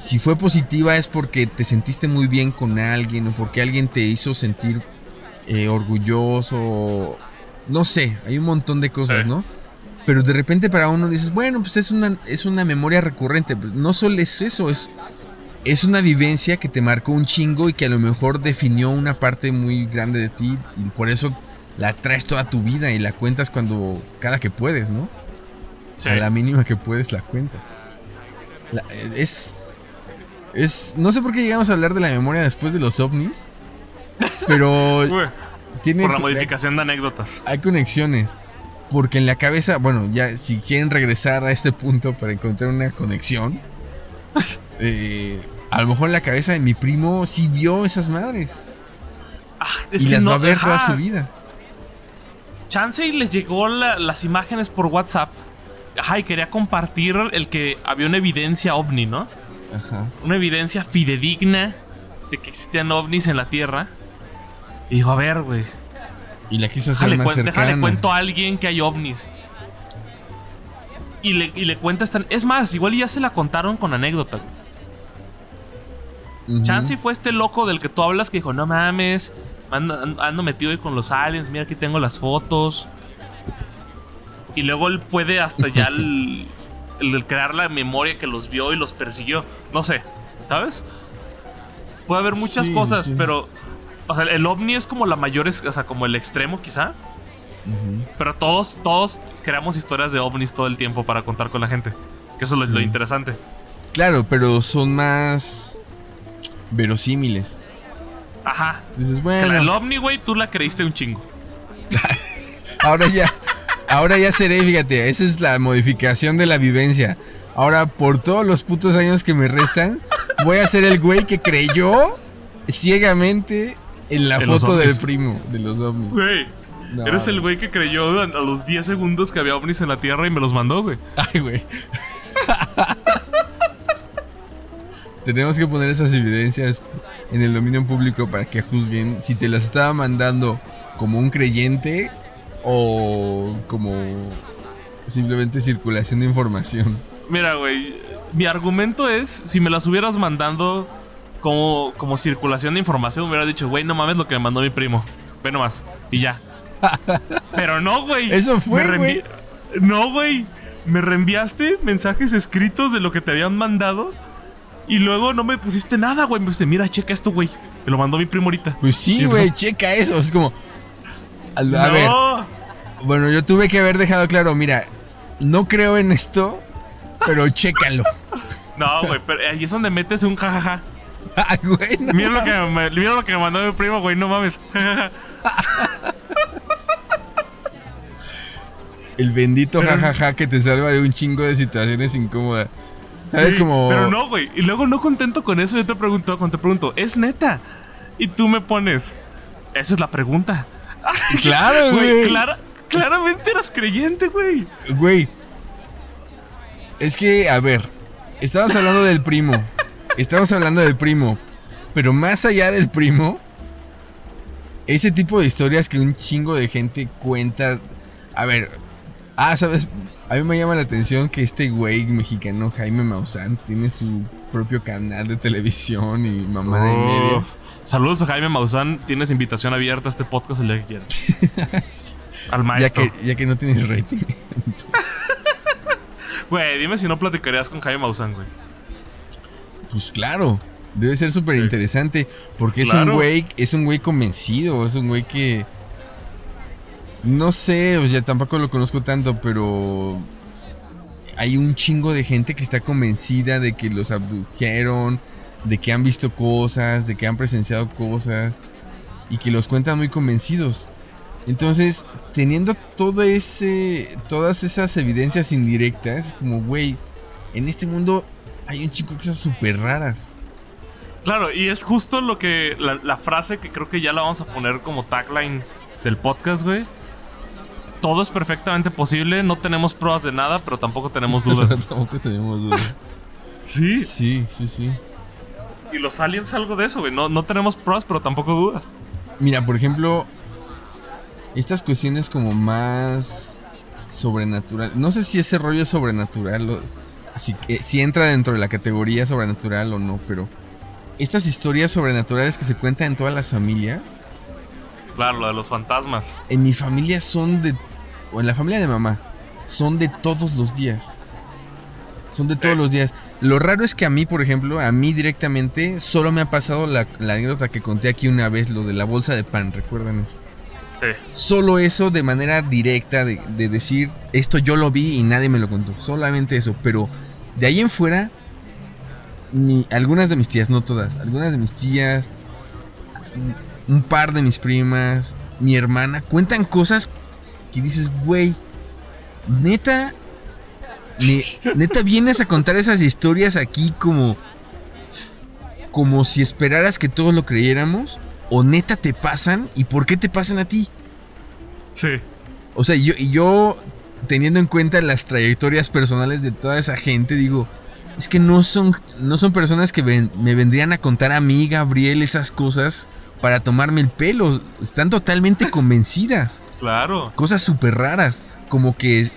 Si fue positiva es porque te sentiste muy bien con alguien o porque alguien te hizo sentir eh, orgulloso. No sé, hay un montón de cosas, Sí. ¿no? Pero de repente para uno dices, bueno, pues es una, es una memoria recurrente. Pero No solo es eso, es, es una vivencia que te marcó un chingo y que a lo mejor definió una parte muy grande de ti y por eso la traes toda tu vida y la cuentas cuando, cada que puedes, ¿no? Sí. A la mínima que puedes la cuentas. La- es, es, no sé por qué llegamos a hablar de la memoria después de los ovnis, pero tiene por la hay- modificación de anécdotas. hay conexiones. Porque en la cabeza, bueno, ya si quieren regresar a este punto para encontrar una conexión, eh, a lo mejor en la cabeza de mi primo sí vio esas madres. Ah, es y que las no, va a ver toda su vida. Chance y les llegó la- las imágenes por WhatsApp. Ajá, y quería compartir el que había una evidencia ovni, ¿no? Ajá. Una evidencia fidedigna de que existían ovnis en la Tierra. Y dijo, a ver, güey. Y la quiso hacer Déjale, más cuen- déjale cuento a alguien que hay ovnis. Y le, y le cuenta esta... Es más, igual ya se la contaron con anécdota. Ujú. Chansey fue este loco del que tú hablas que dijo, no mames, ando metido ahí con los aliens, mira aquí tengo las fotos. Y luego él puede hasta ya el, el- el crear la memoria que los vio y los persiguió. No sé, ¿sabes? Puede haber muchas Sí, cosas, sí. pero... O sea, el ovni es como la mayor, o sea, como el extremo quizá. Pero todos, todos creamos historias de ovnis todo el tiempo para contar con la gente. Que eso es lo- interesante. Claro, pero son más verosímiles. Ajá. Dices, bueno, del ovni, güey, tú la creíste un chingo. ahora ya, ahora ya seré, fíjate, esa es la modificación de la vivencia. Ahora, por todos los putos años que me restan, voy a ser el güey que creyó ciegamente en la En foto del primo de los ovnis. Güey. No. Eres el güey que creyó a a los 10 segundos que había ovnis en la Tierra y me los mandó, güey. Ay, güey. Tenemos que poner esas evidencias en el dominio público para que juzguen si te las estaba mandando como un creyente o como simplemente circulación de información. Mira, güey, mi argumento es, si me las hubieras mandando como, como circulación de información, me hubieras dicho, güey, no mames lo que me mandó mi primo. Ve nomás. Y ya. Pero no, güey. Eso fue, reenvi- No, güey. Me reenviaste mensajes escritos de lo que te habían mandado. Y luego no me pusiste nada, güey. Me dijiste, mira, checa esto, güey. Me lo mandó mi primo ahorita. Pues sí, güey, checa eso. Es como. A, no. ver, bueno, yo tuve que haber dejado claro, mira, no creo en esto, pero chécalo. No, güey, pero ahí es donde metes un jajaja. Ay, güey, no Mira lo, que me, mira lo que me mandó mi primo, güey, no mames. El bendito jajaja que te salva de un chingo de situaciones incómodas. ¿Sabes? Sí, como. Pero no, güey. Y luego no contento con eso, yo te pregunto, cuando te pregunto, ¿es neta? Y tú me pones, esa es la pregunta. Claro, Güey, güey. clara- claramente eras creyente, güey. Güey. Es que, a ver, estamos hablando del primo. Estamos hablando del primo. Pero más allá del primo, ese tipo de historias que un chingo de gente cuenta. A ver, ah, ¿sabes? A mí me llama la atención que este güey mexicano, Jaime Maussan, tiene su propio canal de televisión y mamá de medio. Saludos a Jaime Maussan. Tienes invitación abierta a este podcast el día que quieras. Al ya, maestro. que, ya que no tienes rating. Güey, dime si no platicarías con Jaime Maussan, güey. Pues claro, debe ser súper interesante porque es un güey, es un güey convencido, es un güey que no sé, o sea, tampoco lo conozco tanto, pero hay un chingo de gente que está convencida de que los abdujeron, de que han visto cosas, de que han presenciado cosas y que los cuentan muy convencidos. Entonces, teniendo todo ese todas esas evidencias indirectas, como güey, en este mundo hay un chico de cosas súper raras. Claro, y es justo lo que. La, la frase que creo que ya la vamos a poner como tagline del podcast, güey. Todo es perfectamente posible, no tenemos pruebas de nada, pero tampoco tenemos dudas. Tampoco tenemos dudas. sí. Sí, sí, sí. Y los aliens algo de eso, güey. No, no tenemos pruebas, pero tampoco dudas. Mira, por ejemplo, estas cuestiones como más sobrenatural. No sé si ese rollo es sobrenatural o si, eh, si entra dentro de la categoría sobrenatural o no, pero estas historias sobrenaturales que se cuentan en todas las familias, Claro, lo de los fantasmas. en mi familia son de o en la familia de mamá, son de todos los días. Son de todos los días. Lo raro es que a mí, por ejemplo, a mí directamente, solo me ha pasado la, la anécdota que conté aquí una vez, lo de la bolsa de pan, ¿recuerdan eso? Sí. Solo eso de manera directa, de, de decir, esto yo lo vi y nadie me lo contó. Solamente eso. Pero de ahí en fuera, mi- algunas de mis tías, no todas, algunas de mis tías, un- un par de mis primas, mi hermana, cuentan cosas que dices, güey, neta, neta vienes a contar esas historias aquí como, como si esperaras que todos lo creyéramos, o neta te pasan, y por qué te pasan a ti. Sí. O sea, yo, yo teniendo en cuenta las trayectorias personales de toda esa gente, digo, es que no son, no son personas que ven- me vendrían a contar a mí, Gabriel, esas cosas para tomarme el pelo. Están totalmente convencidas. Claro. Cosas súper raras, como que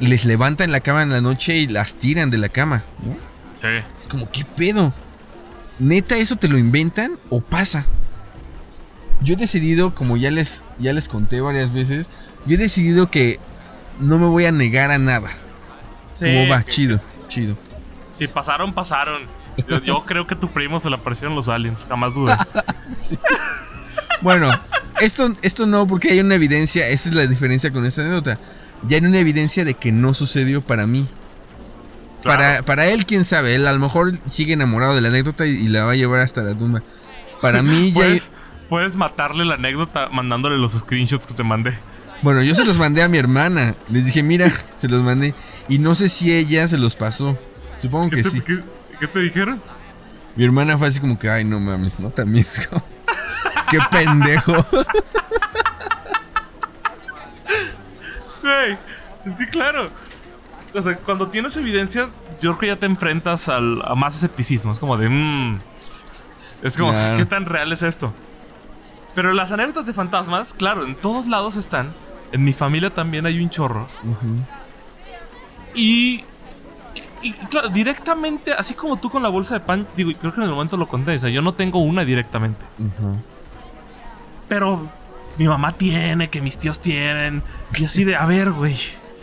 les levantan la cama en la noche y las tiran de la cama. ¿no? Sí. Es como, ¿qué pedo? ¿Neta eso te lo inventan o pasa? Yo he decidido, como ya les, ya les conté varias veces, yo he decidido que no me voy a negar a nada. Sí. ¿Cómo va? Chido, chido. Si pasaron, pasaron. Yo, yo creo que tu primo se le aparecieron los aliens, jamás dudes. Sí. Bueno, esto, esto no, porque hay una evidencia, esa es la diferencia con esta anécdota. Ya hay una evidencia de que no sucedió para mí. para, para él, quién sabe, él a lo mejor sigue enamorado de la anécdota y, y la va a llevar hasta la tumba. Para mí ya... Puedes, puedes matarle la anécdota mandándole los screenshots que te mandé. Bueno, yo se los mandé a mi hermana. Les dije, mira, se los mandé. Y no sé si ella se los pasó. Supongo ¿Qué que te, sí. qué- qué te dijeron? Mi hermana fue así como que, ay, no mames, ¿no? También es como... Qué pendejo. Güey, es que claro. O sea, cuando tienes evidencia, yo creo que ya te enfrentas al, a más escepticismo. Es como de. mm, es como. ¿qué tan real es esto? Pero las anécdotas de fantasmas, claro, en todos lados están. En mi familia también hay un chorro. Y. Y, y, claro, directamente, así como tú con la bolsa de pan, digo, creo que en el momento lo conté, o sea, yo no tengo una directamente. Pero mi mamá tiene, que mis tíos tienen. Y así de, a ver, güey.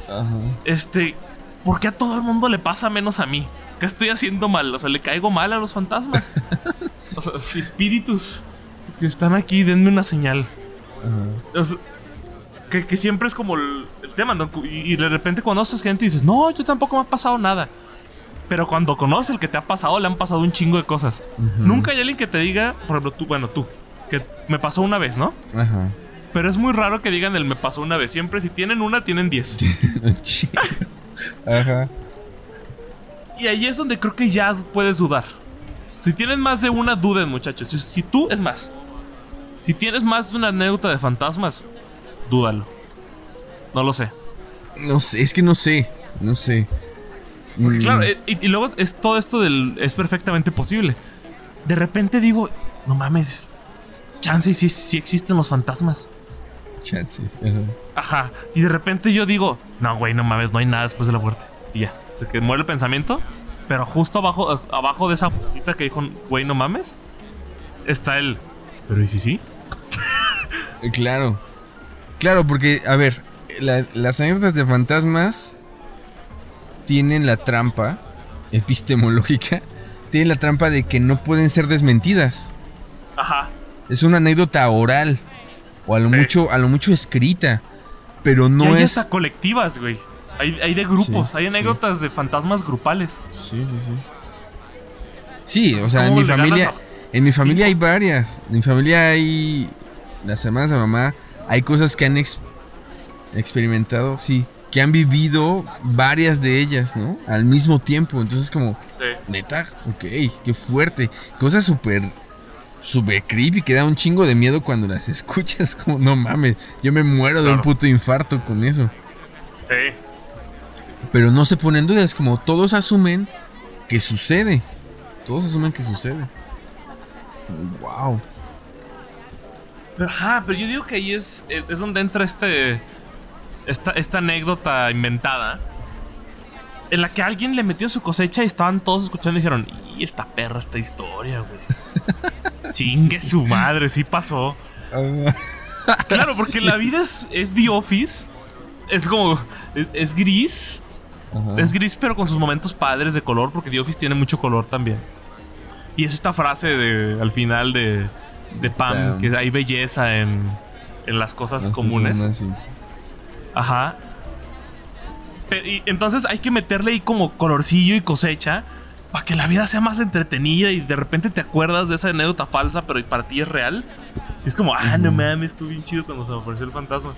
Ajá. Este, ¿por qué a todo el mundo le pasa menos a mí? ¿Qué estoy haciendo mal? O sea, ¿le caigo mal a los fantasmas? O sea, espíritus, si están aquí, denme una señal. Ajá. O sea, que, que siempre es como el, el tema, ¿no? Y, y de repente conoces gente y dices, no, yo tampoco me ha pasado nada. Pero cuando conoces el que te ha pasado, le han pasado un chingo de cosas. Nunca hay alguien que te diga, por ejemplo, tú, bueno, tú, que me pasó una vez, ¿no? Ajá. Pero es muy raro que digan el me pasó una vez. Siempre si tienen una, tienen diez. Chido. Ajá. Y ahí es donde creo que ya puedes dudar. Si tienen más de una, duden, muchachos. Si, si tú, es más. Si tienes más de una anécdota de fantasmas, dúdalo. No lo sé. No sé, es que no sé. No sé. Mm, Claro, y, y luego es todo esto del. Es perfectamente posible. De repente digo, no mames. Chance, si, si existen los fantasmas. Chances. Ajá. Ajá. Y de repente yo digo, no, güey, no mames, no hay nada después de la muerte. Y ya. Se que muere el pensamiento. Pero justo abajo, abajo de esa cosita que dijo, güey, no mames, está el. Pero ¿y si sí? Eh, Claro. Claro, porque, a ver, la- las anécdotas de fantasmas tienen la trampa epistemológica, tienen la trampa de que no pueden ser desmentidas. Ajá. Es una anécdota oral o a lo Sí. mucho a lo mucho escrita, pero y no hay es hasta colectivas, güey. Hay, hay de grupos, Sí, hay sí. anécdotas de fantasmas grupales. Sí, sí, sí. Sí, o sea, en mi familia, en mi familia hay varias. En mi familia hay las hermanas de mamá, hay cosas que han ex- experimentado, sí, que han vivido varias de ellas, ¿no? Al mismo tiempo, entonces como, Sí. neta, ok, qué fuerte, cosas súper súper creepy que da un chingo de miedo cuando las escuchas, como no mames, yo me muero de un puto infarto con eso. Sí. Pero no se ponen dudas, como todos asumen que sucede. Todos asumen que sucede. Wow. Pero, ajá, pero yo digo que ahí es, es, es donde entra este. Esta, esta anécdota inventada. En la que alguien le metió su cosecha y estaban todos escuchando y dijeron: Y esta perra, esta historia, güey. Chingue su madre, sí pasó. Claro, porque la vida es, es The Office. Es como. Es, es gris. Es gris, pero con sus momentos padres de color, porque The Office tiene mucho color también. Y es esta frase de, al final de, de Pam, que hay belleza en, en las cosas comunes. Ajá. Y entonces hay que meterle ahí como colorcillo y cosecha para que la vida sea más entretenida y de repente te acuerdas de esa anécdota falsa, pero para ti es real. Y es como, ah, no mames, estuvo bien chido cuando se me apareció el fantasma.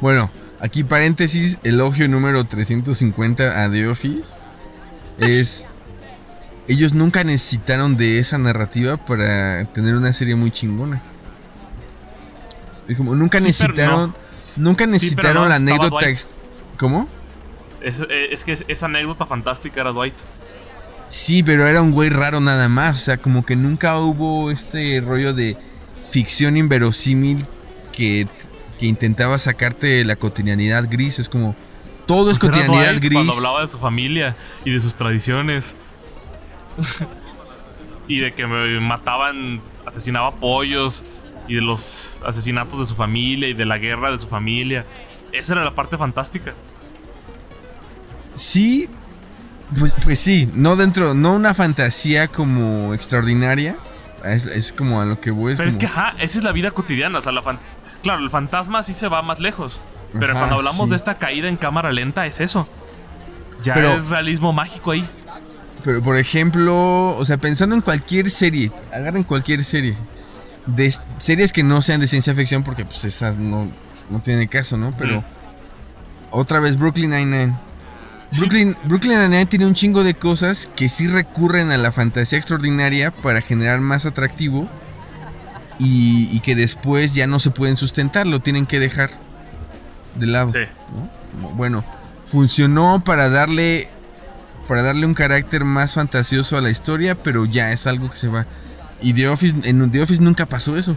Bueno, aquí paréntesis, elogio número 350 a The Office. Es... Ellos nunca necesitaron de esa narrativa para tener una serie muy chingona. Es como, nunca Sí, necesitaron... no. Nunca necesitaron no, la anécdota... ¿Cómo? Es, eh, es que es- esa anécdota fantástica era Dwight. Sí, pero era un güey raro nada más. O sea, como que nunca hubo este rollo de ficción inverosímil que, que intentaba sacarte de la cotidianidad gris. Es como, todo es Pues cotidianidad gris. Cuando hablaba de su familia y de sus tradiciones. y de que me mataban, asesinaba pollos. Y de los asesinatos de su familia y de la guerra de su familia. Esa era la parte fantástica. Sí, pues, pues sí, no dentro, no una fantasía como extraordinaria. Es, es como a lo que voy. es Pero es que, ajá, esa es la vida cotidiana. O sea, la fan- claro, el fantasma sí se va más lejos. Pero Ajá, cuando hablamos sí. de esta caída en cámara lenta, es eso. Ya Pero- es realismo mágico ahí. Pero por ejemplo, o sea, pensando en cualquier serie, agarren cualquier serie. De series que no sean de ciencia ficción, porque pues esas no, no tiene caso, ¿no? Pero Mm. otra vez Brooklyn Nine-Nine. Brooklyn, Brooklyn Nine-Nine tiene un chingo de cosas que sí recurren a la fantasía extraordinaria para generar más atractivo y, y que después ya no se pueden sustentar, lo tienen que dejar de lado. Sí. Bueno, funcionó para darle para darle un carácter más fantasioso a la historia, pero ya es algo que se va. Y The Office en The Office nunca pasó eso.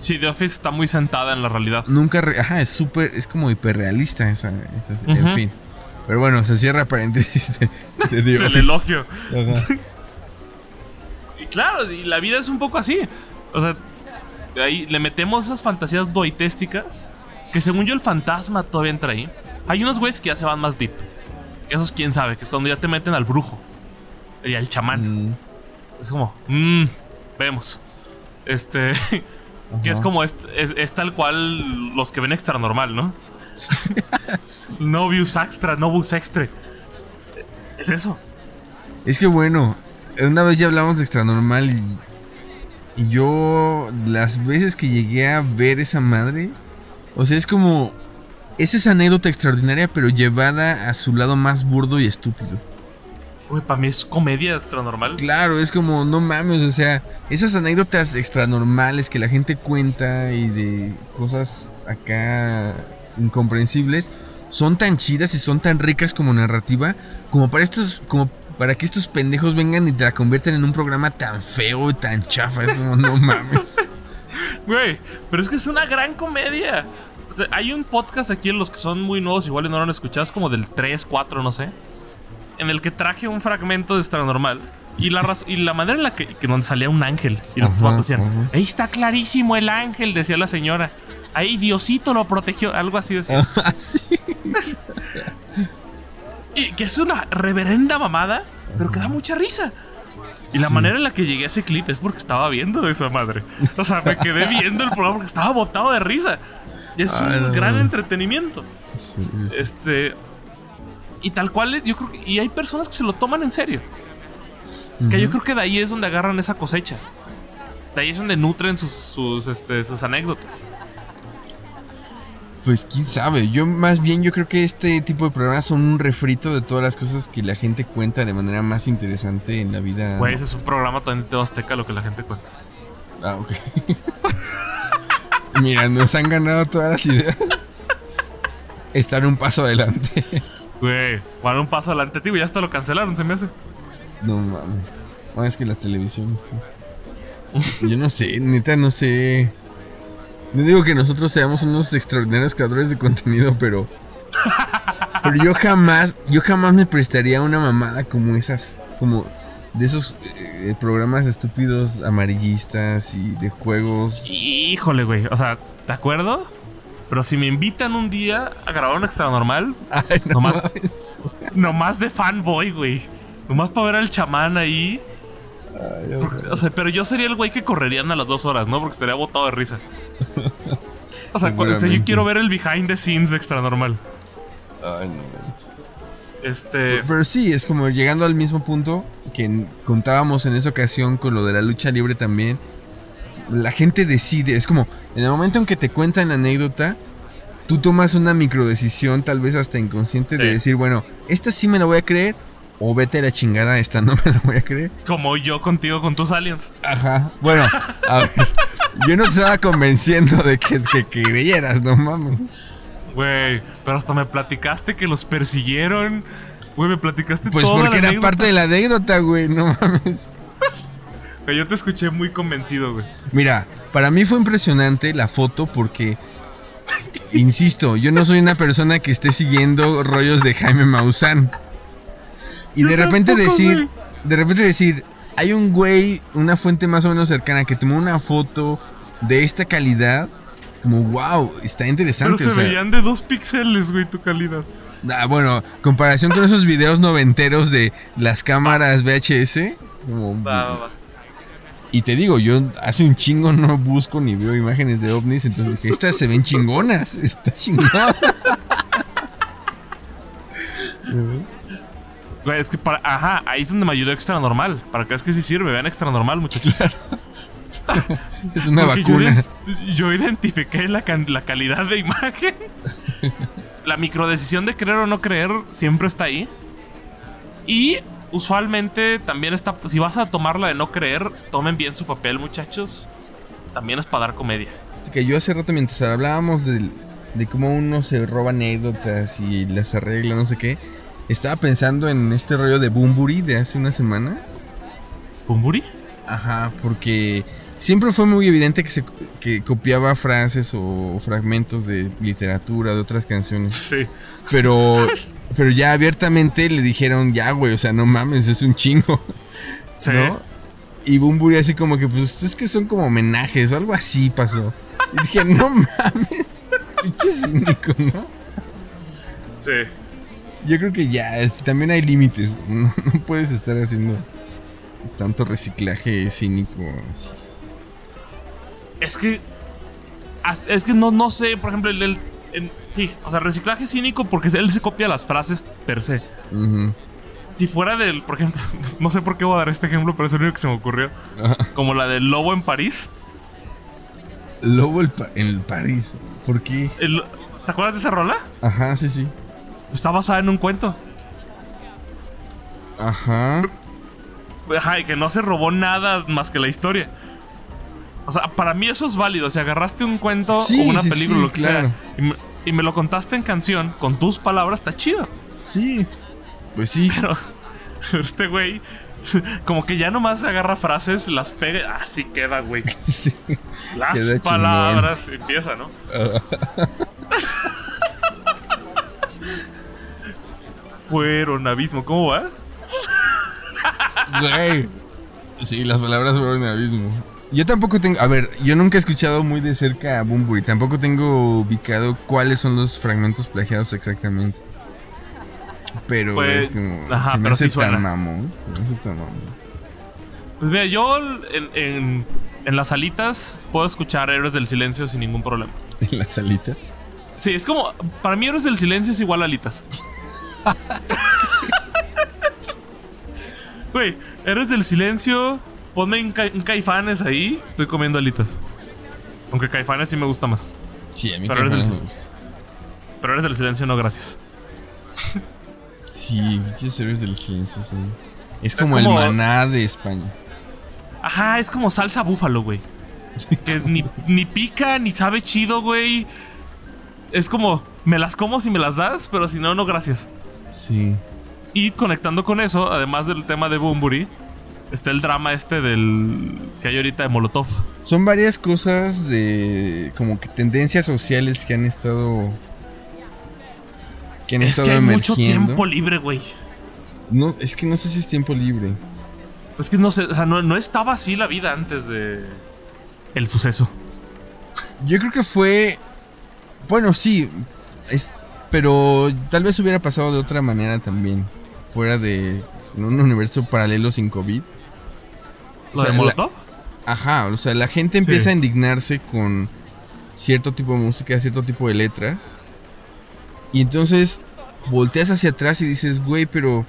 Sí, The Office está muy sentada en la realidad. Nunca, re- ajá, es súper es como hiperrealista esa, esa- en fin. Pero bueno, se cierra paréntesis de, de The El elogio. Ajá. Y claro, y la vida es un poco así. O sea, ahí le metemos esas fantasías doitésticas. Que según yo, el fantasma todavía entra ahí. Hay unos güeyes que ya se van más deep. Esos, quién sabe, que es cuando ya te meten al brujo y al chamán. Mm, Es como, mmm, vemos. Este, que es como, es, es- es tal cual los que ven extra normal, ¿no? Novius extra, novus extra. Es eso. Es que bueno, una vez ya hablamos de extranormal y, y yo las veces que llegué a ver esa madre, o sea, es como es esa anécdota extraordinaria pero llevada a su lado más burdo y estúpido. Uy, para mí es comedia extra normal. Claro, es como no mames, o sea, esas anécdotas extranormales que la gente cuenta y de cosas acá incomprensibles son tan chidas y son tan ricas como narrativa como para estos como para que estos pendejos vengan y te la conviertan en un programa tan feo y tan chafa, es como no mames. Güey, pero es que es una gran comedia. O sea, hay un podcast aquí en los que son muy nuevos, igual no lo han escuchado, es como del 3, 4, no sé. En el que traje un fragmento de Extra Normal. Y la, y la manera en la que, que donde salía un ángel. Y los vatos decían, ahí está clarísimo el ángel, decía la señora. Ahí Diosito lo protegió, algo así decía. Así. Y que es una reverenda mamada, pero que da mucha risa. Y la Sí. manera en la que llegué a ese clip es porque estaba viendo esa madre. O sea, me quedé viendo el programa porque estaba botado de risa. Y es Ay, un no, gran entretenimiento. Sí, sí, sí. Este. Y tal cual, yo creo que. Y hay personas que se lo toman en serio. Que yo creo que de ahí es donde agarran esa cosecha. De ahí es donde nutren sus, sus, este, sus anécdotas. Pues quién sabe, yo más bien yo creo que este tipo de programas son un refrito de todas las cosas que la gente cuenta de manera más interesante en la vida. Güey, ese es un programa también de Azteca lo que la gente cuenta. Ah, ok. Mira, nos han ganado todas las ideas. Están un paso adelante. Güey, van un paso adelante, tío. Ya hasta lo cancelaron, se me hace. No mames. Bueno, es que la televisión. Yo no sé, neta, no sé. No digo que nosotros seamos unos extraordinarios creadores de contenido, pero. Pero yo jamás, yo jamás me prestaría una mamada como esas. Como de esos eh, programas estúpidos amarillistas y de juegos. Híjole, güey. O sea, ¿de acuerdo? Pero si me invitan un día a grabar un extra normal, Ay, no Nomás- mames. nomás de fanboy, güey. Nomás para ver al chamán ahí. Ay, no Porque- o sea, pero yo sería el güey que correrían a las dos horas, ¿no? Porque estaría botado de risa. O sea, cu- o sea, yo quiero ver el behind the scenes de extra normal. Ay, no manches. Este. Pero sí, es como llegando al mismo punto que contábamos en esa ocasión con lo de la lucha libre también. La gente decide, es como en el momento en que te cuentan la anécdota, tú tomas una microdecisión, tal vez hasta inconsciente, de decir, bueno, esta sí me la voy a creer, o vete a la chingada, esta no me la voy a creer. Como yo contigo con tus aliens. Ajá, bueno, a ver, yo no te estaba convenciendo de que, que, que creyeras, no mames. Güey, pero hasta me platicaste que los persiguieron. Güey, me platicaste Pues toda porque la era anécdota. parte de la anécdota, güey, no mames. Güey, Yo te escuché muy convencido, güey. Mira, para mí fue impresionante la foto porque, insisto, yo no soy una persona que esté siguiendo rollos de Jaime Maussan. Y de repente decir, güey. de repente decir, hay un güey, una fuente más o menos cercana que tomó una foto de esta calidad, como wow, está Pero interesante. se o sea, veían de dos píxeles, güey, tu calidad. ah, bueno, comparación con esos videos noventeros de las cámaras VHS, como- Va, va, va. Y te digo, yo hace un chingo no busco ni veo imágenes de ovnis, entonces dije, estas se ven chingonas, está chingona. Es que para. Ajá, ahí es donde me ayudó Extra Normal. Para que veas que sí sirve. Vean Extra Normal, muchachos. Es una Porque vacuna. Yo, yo identifiqué la, la calidad de imagen. la microdecisión de creer o no creer siempre está ahí. Y usualmente también está. Si vas a tomar la de no creer, tomen bien su papel, muchachos. También es para dar comedia. Que yo hace rato, mientras hablábamos del- de cómo uno se roba anécdotas y las arregla, no sé qué, estaba pensando en este rollo de Bumburi de hace unas semanas. ¿Bumburi? Ajá, porque siempre fue muy evidente que se que copiaba frases o fragmentos de literatura, de otras canciones. Sí. Pero, pero ya abiertamente le dijeron, ya, güey, o sea, no mames, es un chingo. Sí. ¿No? Y Bumburi así como que, pues, es que son como homenajes o algo así pasó. Y dije, no mames, pinche cínico, ¿no? Sí. Yo creo que ya, es- también hay límites. No, no puedes estar haciendo tanto reciclaje cínico. así. Es que. Es que no, no sé, por ejemplo, el. el- en- sí, o sea, reciclaje cínico porque él se copia las frases per se. Si fuera del, por ejemplo, no sé por qué voy a dar este ejemplo, pero es el único que se me ocurrió. Como la del lobo en París. Lobo en París. ¿Por qué? ¿Te acuerdas de esa rola? Ajá, sí, sí. Está basada en un cuento. Ajá. Ajá, y que no se robó nada más que la historia. O sea, para mí eso es válido. Si agarraste un cuento Sí, o una sí, película, sí, lo que claro. sea, y me, y me lo contaste en canción, con tus palabras, está chido. Sí. Pues sí. Pero este güey, como que ya nomás agarra frases, las pega. Así queda, güey. sí. Las Queda chingón. palabras. Empieza, ¿no? Fueron abismo. ¿Cómo va? Güey. Sí, las palabras fueron abismo. Yo tampoco tengo. A ver, yo nunca he escuchado muy de cerca a Bumburi. Tampoco tengo ubicado cuáles son los fragmentos plagiados exactamente. Pero Pues, es como. ajá, se me pero hace sí tan mamón. Se me hace tan mamón. Pues mira, yo en, en, en las salitas puedo escuchar Héroes del Silencio sin ningún problema. En las alitas. Sí, es como. Para mí, Héroes del Silencio es igual a alitas. Güey, Héroes del Silencio. Ponme un, ca- un caifanes ahí. Estoy comiendo alitas. Aunque caifanes sí me gusta más. Sí, a mí Pero eres Caifanes el- me gusta. Pero Héroes del Silencio no, gracias. Sí, pinches héroes del silencio. sí. Es como, como- el maná de España. Ajá, es como salsa búfalo, güey. Que ni, ni pica, ni sabe chido, güey. Es como, me las como si me las das, pero si no, no, gracias. Sí. Y conectando con eso, además del tema de Bumburi, está el drama este del que hay ahorita de Molotov. Son varias cosas de. como que tendencias sociales que han estado. que han Es estado que hay mucho emergiendo. tiempo libre, güey. No, es que no sé si es tiempo libre. Es que no sé, o sea, no, no estaba así la vida antes de el suceso. Yo creo que fue. Bueno, sí. es- pero tal vez hubiera pasado de otra manera también. Fuera de. en un universo paralelo sin COVID. ¿Lo O sea, de la-? Ajá, o sea, la gente Sí. empieza a indignarse con cierto tipo de música, cierto tipo de letras. Y entonces volteas hacia atrás y dices, güey, pero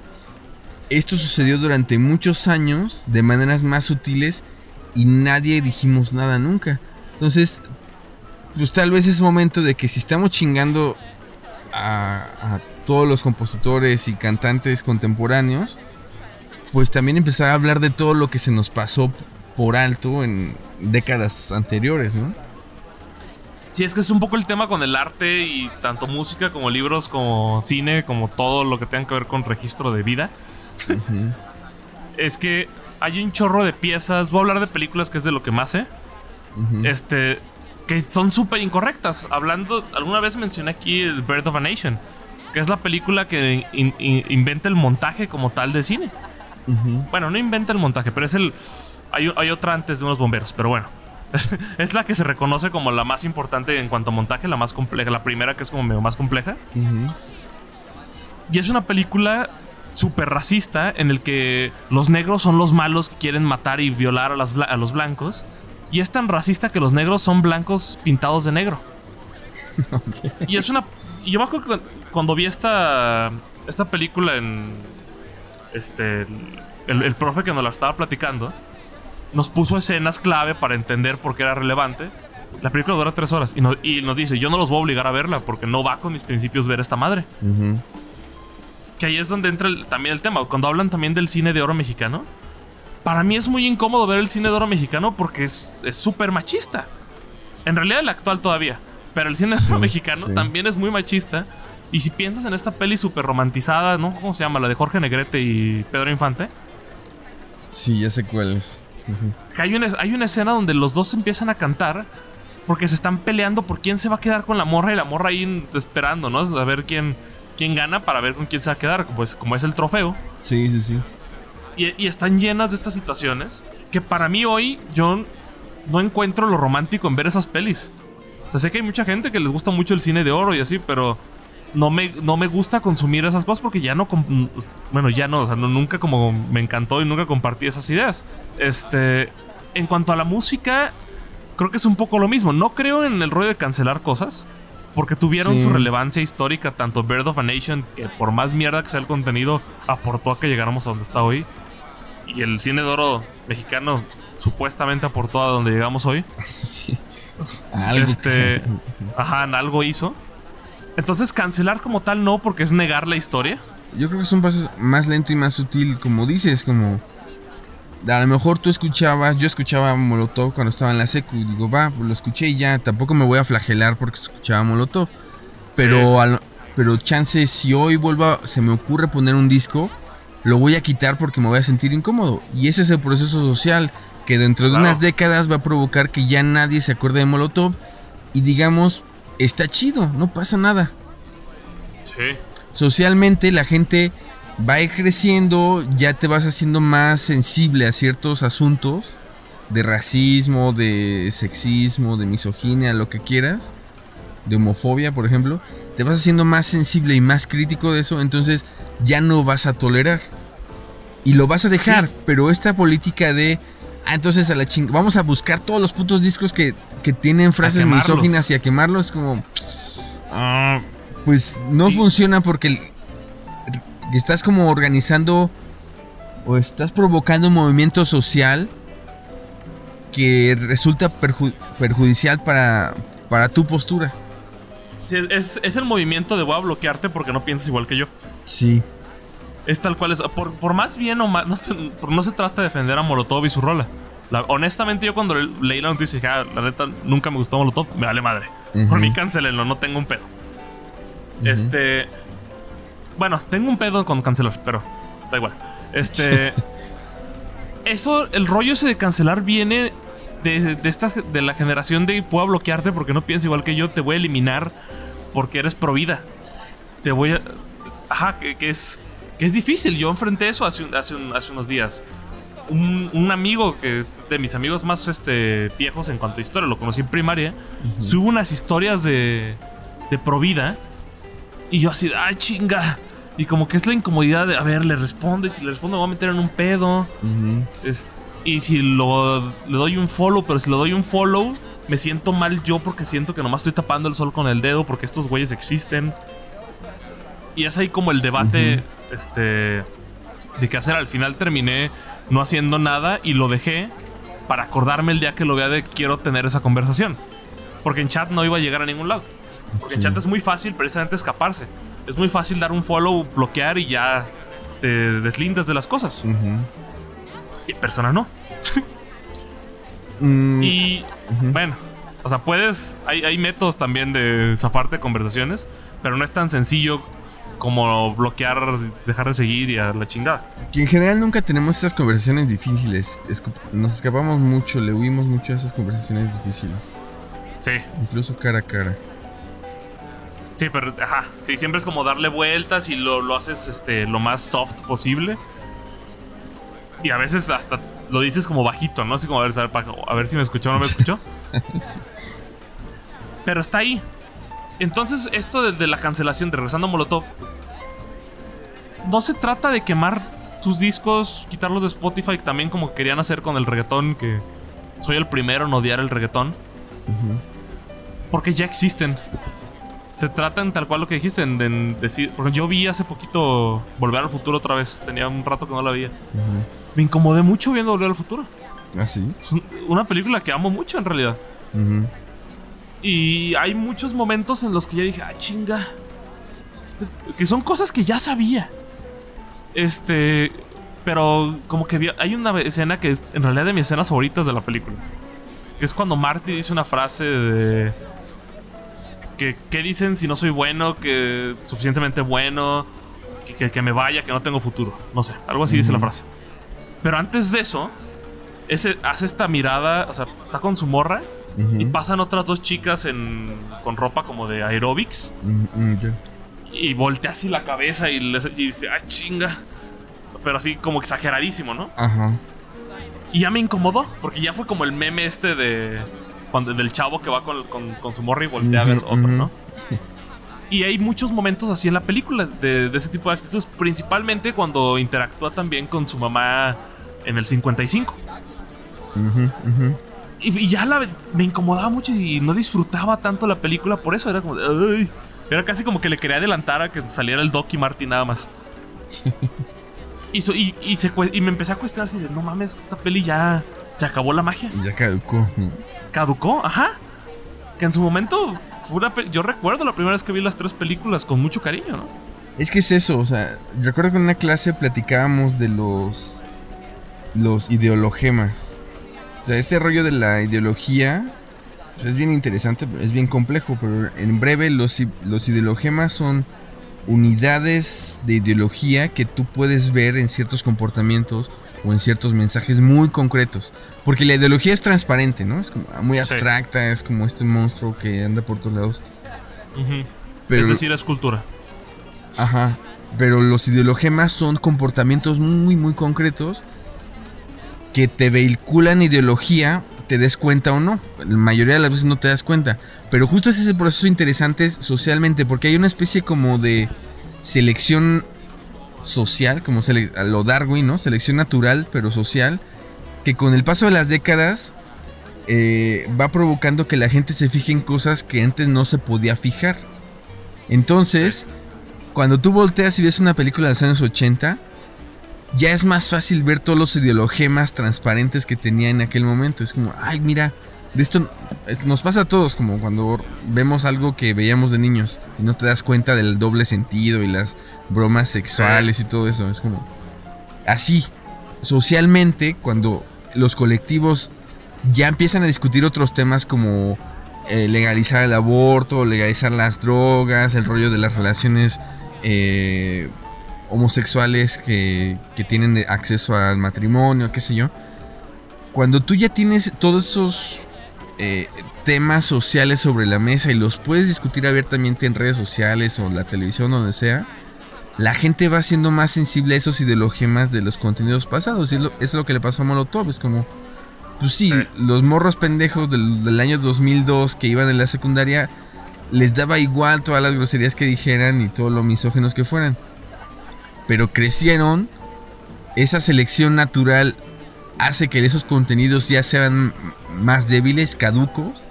esto sucedió durante muchos años de maneras más sutiles y nadie dijimos nada nunca. Entonces, pues tal vez es momento de que si estamos chingando a, a todos los compositores y cantantes contemporáneos, pues también empezar a hablar de todo lo que se nos pasó por alto en décadas anteriores, ¿no? Sí, es que es un poco el tema con el arte y tanto música como libros, como cine, como todo lo que tenga que ver con registro de vida. Es que hay un chorro de piezas. Voy a hablar de películas que es de lo que más sé. Este. Que son súper incorrectas. Hablando. Alguna vez mencioné aquí el Birth of a Nation. Que es la película que in- in- inventa el montaje como tal de cine. Bueno, no inventa el montaje, pero es el. Hay, hay otra antes de unos bomberos, pero bueno. es la que se reconoce como la más importante en cuanto a montaje, la más compleja. La primera que es como medio más compleja. Y es una película súper racista en el que los negros son los malos que quieren matar y violar a, las bla- a los blancos. Y es tan racista que los negros son blancos pintados de negro. Y es una... yo me acuerdo que cuando vi esta, esta película en, este, el, el profe que nos la estaba platicando, nos puso escenas clave para entender por qué era relevante. La película dura tres horas y, no- y nos dice, yo no los voy a obligar a verla porque no va con mis principios ver esta madre. Que ahí es donde entra el- también el tema. Cuando hablan también del cine de oro mexicano, para mí es muy incómodo ver el cine de oro mexicano porque es es súper machista. En realidad el actual todavía. Pero el cine de Sí, oro mexicano sí. también es muy machista. Y si piensas en esta peli súper romantizada, ¿no? ¿Cómo se llama? La de Jorge Negrete y Pedro Infante. Sí, ya sé cuál es. Hay una, hay una escena donde los dos empiezan a cantar porque se están peleando por quién se va a quedar con la morra y la morra ahí esperando, ¿no? A ver quién, quién gana para ver con quién se va a quedar, pues como es el trofeo. Sí, sí, sí. Y, y están llenas de estas situaciones que para mí hoy yo no encuentro lo romántico en ver esas pelis. O sea, sé que hay mucha gente que les gusta mucho el cine de oro y así, pero no me, no me gusta consumir esas cosas porque ya no... Bueno, ya no, o sea, no- nunca como me encantó y nunca compartí esas ideas. Este... En cuanto a la música, creo que es un poco lo mismo. No creo en el rollo de cancelar cosas. Porque tuvieron Sí. su relevancia histórica, tanto Bird of a Nation, que por más mierda que sea el contenido, aportó a que llegáramos a donde está hoy. Y el cine de oro mexicano supuestamente aportó a donde llegamos hoy. sí. Algo Este- que- Ajá, algo hizo. Entonces cancelar como tal no, porque es negar la historia. Yo creo que es un paso más lento y más sutil, como dices, como... A lo mejor tú escuchabas, yo escuchaba Molotov cuando estaba en la secu digo, va, pues lo escuché y ya, tampoco me voy a flagelar porque escuchaba Molotov. Pero, a lo- pero chance, si hoy vuelvo a- se me ocurre poner un disco, lo voy a quitar porque me voy a sentir incómodo. Y ese es el proceso social que dentro de Claro. unas décadas va a provocar que ya nadie se acuerde de Molotov y digamos, está chido, no pasa nada Sí. socialmente la gente va a ir creciendo, ya te vas haciendo más sensible a ciertos asuntos de racismo, de sexismo, de misoginia, lo que quieras, de homofobia, por ejemplo, te vas haciendo más sensible y más crítico de eso, entonces ya no vas a tolerar. Y lo vas a dejar, Sí. pero esta política de ah, entonces a la ching vamos a buscar todos los putos discos que, que tienen frases misóginas y a quemarlos como ah, pues no Sí. funciona porque estás como organizando o estás provocando un movimiento social que resulta perju- perjudicial para, para tu postura. Sí, es, es el movimiento de voy a bloquearte porque no piensas igual que yo. Sí. Es tal cual es. Por, por más bien o más. No no se trata de defender a Molotov y su rola. La- honestamente, yo cuando le- leí la noticia dije, ah, la neta, nunca me gustó Molotov. Me vale madre. Por mí, cancelenlo, no tengo un pedo. Este. Bueno, tengo un pedo con cancelar, pero da igual. Este. eso, el rollo ese de cancelar viene de, de, estas, de la generación de puedo bloquearte porque no piensas igual que yo, te voy a eliminar porque eres pro vida. Te voy a. Ajá, que, que es. Que es difícil. Yo enfrenté eso hace, un- hace, un- hace unos días. Un, un amigo que es de mis amigos más este, viejos en cuanto a historia, lo conocí en primaria, Ujú. sube unas historias de, de pro vida. Y yo así, ay chinga. Y como que es la incomodidad de, a ver, le respondo. Y si le respondo, me voy a meter en un pedo. Ujú. Es- y si lo, le doy un follow, pero si le doy un follow, me siento mal yo porque siento que nomás estoy tapando el sol con el dedo porque estos güeyes existen. Y es ahí como el debate, este, de qué hacer. Al final terminé no haciendo nada y lo dejé para acordarme el día que lo vea de quiero tener esa conversación. Porque en chat no iba a llegar a ningún lado. Porque en Sí. chat es muy fácil precisamente escaparse. Es muy fácil dar un follow, bloquear y ya te deslindas de las cosas. Y en persona no. Mm, Y bueno, o sea, puedes. Hay, hay métodos también de zafarte de conversaciones, pero no es tan sencillo como bloquear, dejar de seguir y a la chingada. Que en general nunca tenemos esas conversaciones difíciles. Nos escapamos mucho, le huimos mucho a esas conversaciones difíciles. Sí, Incluso cara a cara. sí, pero ajá. Sí, siempre es como darle vueltas y lo, lo haces este, lo más soft posible. Y a veces hasta lo dices como bajito, ¿no? Así como a ver, a ver si me escuchó o no me escuchó. Sí. Pero está ahí. Entonces, esto de, de la cancelación de Regresando a Molotov. No se trata de quemar tus discos, quitarlos de Spotify, también como querían hacer con el reggaetón, que soy el primero en odiar el reggaetón. Porque ya existen. se trata en tal cual lo que dijiste, en, decir. Porque yo vi hace poquito Volver al Futuro otra vez. Tenía un rato que no la veía. Me incomodé mucho viendo Volver al Futuro. ¿Ah, sí? Es una película que amo mucho en realidad. Y hay muchos momentos en los que ya dije, ah, chinga. Este, que son cosas que ya sabía. Este. Pero como que hay una escena que es en realidad de mis escenas favoritas de la película. Que es cuando Marty dice una frase de que, ¿qué dicen si no soy bueno? Que suficientemente bueno, que, que, me vaya, que no tengo futuro. No sé, algo así dice la frase. Pero antes de eso, ese, hace esta mirada, o sea, está con su morra y pasan otras dos chicas en, con ropa como de aerobics. Y voltea así la cabeza y, les, dice, ah, chinga. Pero así como exageradísimo, ¿no? Ajá. Y ya me incomodó, porque ya fue como el meme este de cuando, del chavo que va con, su morra y voltea a ver otro, ¿no? Y hay muchos momentos así en la película de, ese tipo de actitudes, principalmente cuando interactúa también con su mamá en el 55. Y, ya me incomodaba mucho y no disfrutaba tanto la película por eso. Era como, era casi como que le quería adelantar a que saliera el Doc y Marty nada más. y, y, se, y, me empecé a cuestionar así de, no mames, que esta peli ya se acabó la magia. Ya caducó, Caducó, ajá. Que en su momento fue yo recuerdo la primera vez que vi las tres películas con mucho cariño, ¿no? Es que es eso, o sea, recuerdo que en una clase platicábamos de los los ideologemas. O sea, este rollo de la ideología pues, es bien interesante, es bien complejo, pero en breve los, los ideologemas son unidades de ideología que tú puedes ver en ciertos comportamientos o en ciertos mensajes muy concretos. Porque la ideología es transparente, ¿no? Es como muy abstracta, es como este monstruo que anda por todos lados. pero, es decir, es cultura. Ajá. Pero los ideologemas son comportamientos muy, muy concretos que te vehiculan ideología, te des cuenta o no. La mayoría de las veces no te das cuenta. Pero justo es ese proceso interesante socialmente, porque hay una especie como de selección social, como a lo Darwin, ¿no? Selección natural, pero social, que con el paso de las décadas eh, va provocando que la gente se fije en cosas que antes no se podía fijar. Entonces, cuando tú volteas y ves una película de los años 80, ya es más fácil ver todos los ideologemas transparentes que tenía en aquel momento. Es como, ay, mira, de esto nos pasa a todos, como cuando vemos algo que veíamos de niños y no te das cuenta del doble sentido y las bromas sexuales y todo eso. Es como, así, socialmente, cuando los colectivos ya empiezan a discutir otros temas como eh, legalizar el aborto, legalizar las drogas, el rollo de las relaciones eh, homosexuales que, tienen acceso al matrimonio, qué sé yo. Cuando tú ya tienes todos esos eh, temas sociales sobre la mesa y los puedes discutir abiertamente en redes sociales o la televisión, donde sea, la gente va siendo más sensible a esos ideologemas de los contenidos pasados. Y es lo, es lo que le pasó a Molotov. Es como, pues sí, los morros pendejos del, del, año 2002 que iban en la secundaria, les daba igual todas las groserías que dijeran y todos los misógenos que fueran pero crecieron, esa selección natural hace que esos contenidos ya sean más débiles, caducos,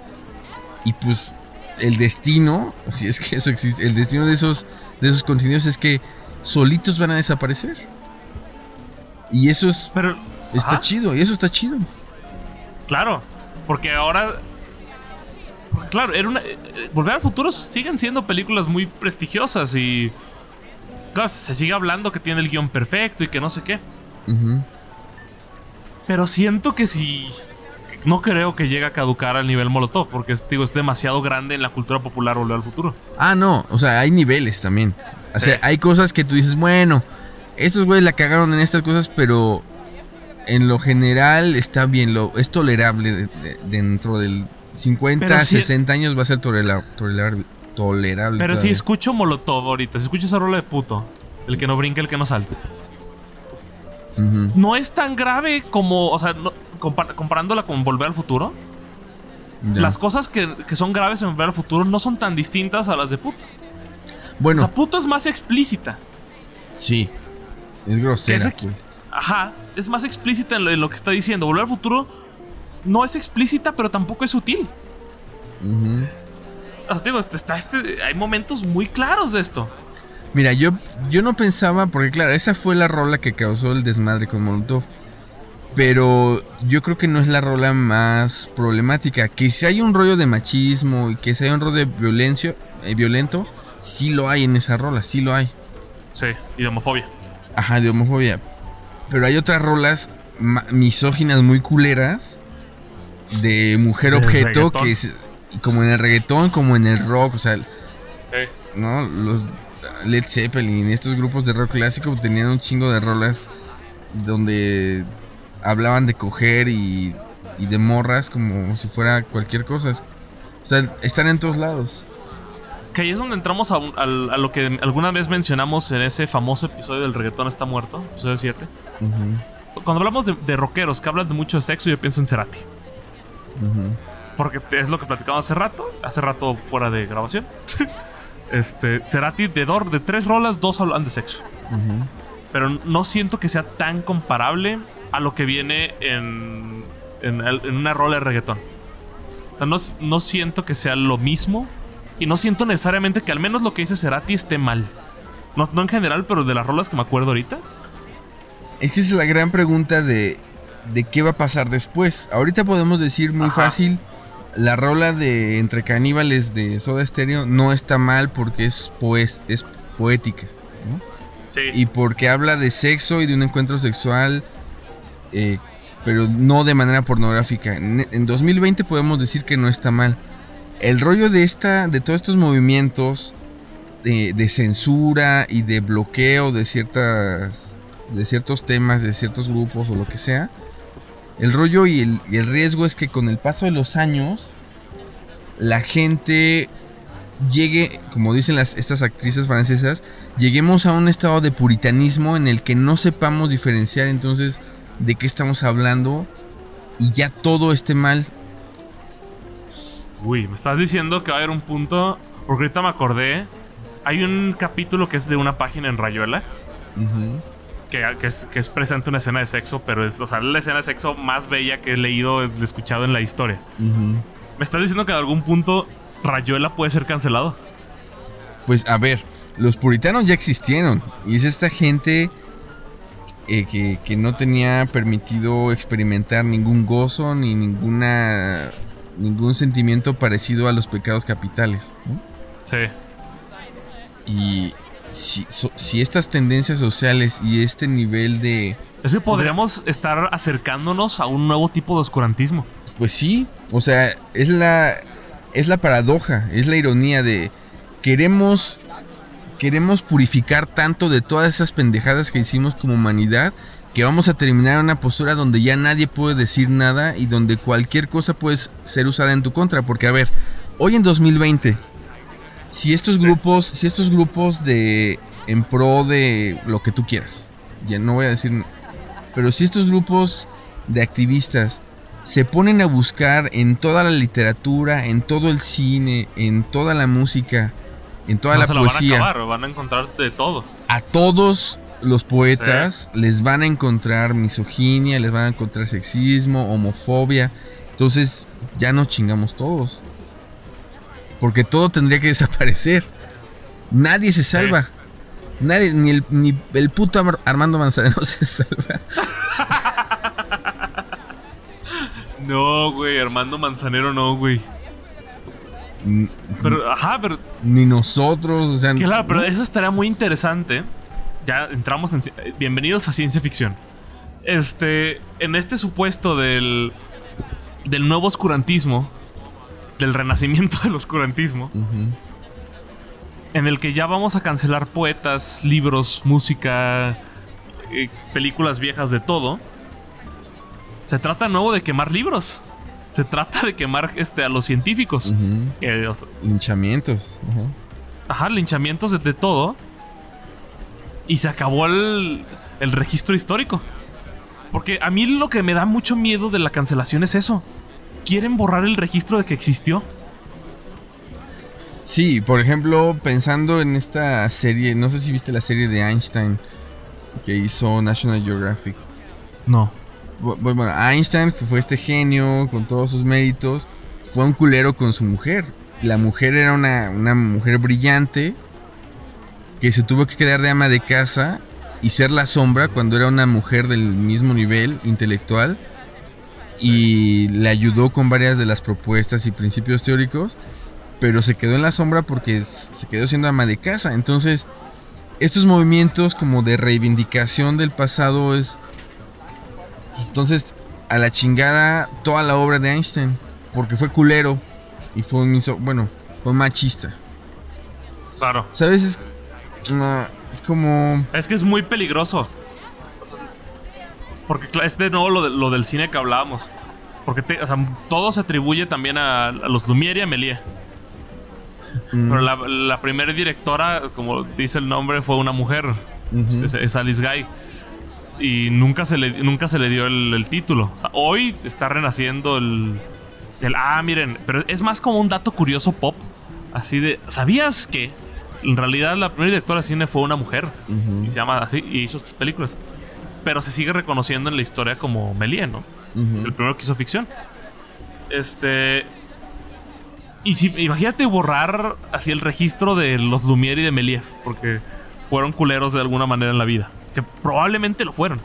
y pues el destino, si es que eso existe, el destino de esos, de esos contenidos es que solitos van a desaparecer. Y eso es... Pero, está chido, y eso está chido. Claro, porque ahora... Claro, era una, eh, Volver al futuro siguen siendo películas muy prestigiosas y Claro, se sigue hablando que tiene el guion perfecto y que no sé qué. Pero siento que si. No creo que llegue a caducar al nivel Molotov, porque digo, es demasiado grande en la cultura popular volver al futuro. Ah, no, o sea, hay niveles también. O sea, hay cosas que tú dices, bueno, estos güeyes la cagaron en estas cosas, pero en lo general está bien, lo, es tolerable dentro del 50, 60 años va a ser tolerable tolerable. Pero si escucho Molotov ahorita, si escucho esa rola de puto, el que no brinca, el que no salte. No es tan grave como, o sea, comparándola con Volver al Futuro. Las cosas que, son graves en Volver al Futuro no son tan distintas a las de puto. Bueno. O sea, puto es más explícita. Sí. Es grosera. pues. Ajá. Es más explícita en lo, que está diciendo. Volver al futuro no es explícita, pero tampoco es sutil. Sea, digo, este- está este, hay momentos muy claros de esto. Mira, yo, yo no pensaba, porque claro, esa fue la rola que causó el desmadre con Molotov. Pero yo creo que no es la rola más problemática. Que si hay un rollo de machismo y que si hay un rollo de violencia, eh, violento, sí lo hay en esa rola, sí lo hay. Sí, y de homofobia. Ajá, de homofobia. Pero hay otras rolas misóginas muy culeras de mujer objeto que es como en el reggaetón, como en el rock, o sea, Sí. ¿no? Los Led Zeppelin, estos grupos de rock clásico tenían un chingo de rolas donde hablaban de coger y, y de morras como si fuera cualquier cosa. O sea, están en todos lados. Que ahí es donde entramos a, al- a lo que alguna vez mencionamos en ese famoso episodio del reggaetón está muerto, episodio 7. Ujú, Cuando hablamos de, de rockeros que hablan de mucho de sexo, yo pienso en Cerati. ujú. Porque es lo que platicamos hace rato, hace rato fuera de grabación. este, Cerati de, dor, de tres rolas, dos hablan de sexo. Pero no siento que sea tan comparable a lo que viene en, en, una rola de reggaetón. O sea, no, no siento que sea lo mismo. Y no siento necesariamente que al menos lo que dice Cerati esté mal. No, no en general, pero de las rolas que me acuerdo ahorita. Es que esa es la gran pregunta de, de qué va a pasar después. Ahorita podemos decir muy Ajá. fácil, la rola de Entre Caníbales de Soda Stereo no está mal porque es, poes- es poética. ¿no? Sí. Y porque habla de sexo y de un encuentro sexual, eh, pero no de manera pornográfica. En, en 2020 podemos decir que no está mal. El rollo de esta, de todos estos movimientos de, de censura y de bloqueo de ciertas, de ciertos temas, de ciertos grupos o lo que sea. El rollo y el, y el riesgo es que con el paso de los años la gente llegue, como dicen las, estas actrices francesas, lleguemos a un estado de puritanismo en el que no sepamos diferenciar entonces de qué estamos hablando y ya todo esté mal. Uy, me estás diciendo que va a haber un punto. Porque ahorita me acordé. Hay un capítulo que es de una página en Rayuela. Ujú. Que, que es, que es presente una escena de sexo, pero es o sea, la escena de sexo más bella que he leído, escuchado en la historia. Ujú. ¿Me estás diciendo que en algún punto Rayuela puede ser cancelado? Pues a ver, los puritanos ya existieron y es esta gente eh, que, que no tenía permitido experimentar ningún gozo ni ninguna ningún sentimiento parecido a los pecados capitales. ¿no? Sí. Y si, so- si estas tendencias sociales y este nivel de... Es que podríamos estar acercándonos a un nuevo tipo de oscurantismo. Pues sí, o sea, es la, es la paradoja, es la ironía de queremos, queremos purificar tanto de todas esas pendejadas que hicimos como humanidad que vamos a terminar en una postura donde ya nadie puede decir nada y donde cualquier cosa puede ser usada en tu contra. Porque a ver, hoy en 2020, si estos grupos, si estos grupos de en pro de lo que tú quieras, ya no voy a decir, pero si estos grupos de activistas se ponen a buscar en toda la literatura, en todo el cine, en toda la música, en toda no la se poesía, van a acabar, van a encontrar de todo. a todos los poetas les van a encontrar misoginia, les van a encontrar sexismo, homofobia. Entonces ya nos chingamos todos. Porque todo tendría que desaparecer. Nadie se salva. Nadie, ni el, ni el puto Ar- Armando Manzanero se salva. No, güey, Armando Manzanero no, güey. Pero, ajá, pero Ni nosotros, o sea, Claro, pero eso estaría muy interesante. Ya entramos en. eh, Bienvenidos a ciencia ficción. Este. En este supuesto del. Del nuevo oscurantismo. Del renacimiento del oscurantismo. En el que ya vamos a cancelar poetas, libros, música. eh, películas viejas de todo. Se trata nuevo de quemar libros. Se trata de quemar este, a los científicos. O sea, Linchamientos. Ajá, linchamientos de, de todo. Y se acabó el, el registro histórico. Porque a mí lo que me da mucho miedo de la cancelación es eso. Quieren borrar el registro de que existió. Sí, por ejemplo, pensando en esta serie, no sé si viste la serie de Einstein que hizo National Geographic. No. Bu- bu- Bueno, Einstein, que fue este genio con todos sus méritos, fue un culero con su mujer. la mujer era una, una mujer brillante que se tuvo que quedar de ama de casa y ser la sombra cuando era una mujer del mismo nivel intelectual y le ayudó con varias de las propuestas y principios teóricos, pero se quedó en la sombra porque se quedó siendo ama de casa. Entonces, estos movimientos como de reivindicación del pasado es... Entonces, a la chingada toda la obra de Einstein, porque fue culero y fue un... Bueno, fue machista. Claro. ¿Sabes? Es, es como... Es que es muy peligroso. Porque es de nuevo lo, del cine que hablábamos. Porque todo se atribuye también a, los Lumière y a Méliès. Mm. Pero la, primera directora, como dice el nombre, fue una mujer. es, Alice Guy. Y nunca se le, nunca se le dio el, título. hoy está renaciendo el, el... Ah, miren. Pero es más como un dato curioso pop. Así de... ¿Sabías que en realidad la primera directora de cine fue una mujer? Y se llama así. Y hizo estas películas pero se sigue reconociendo en la historia como Méliès, ¿no? El primero que hizo ficción. Este. Y si, imagínate borrar así el registro de los Lumière y de Méliès, porque fueron culeros de alguna manera en la vida. Que probablemente lo fueron.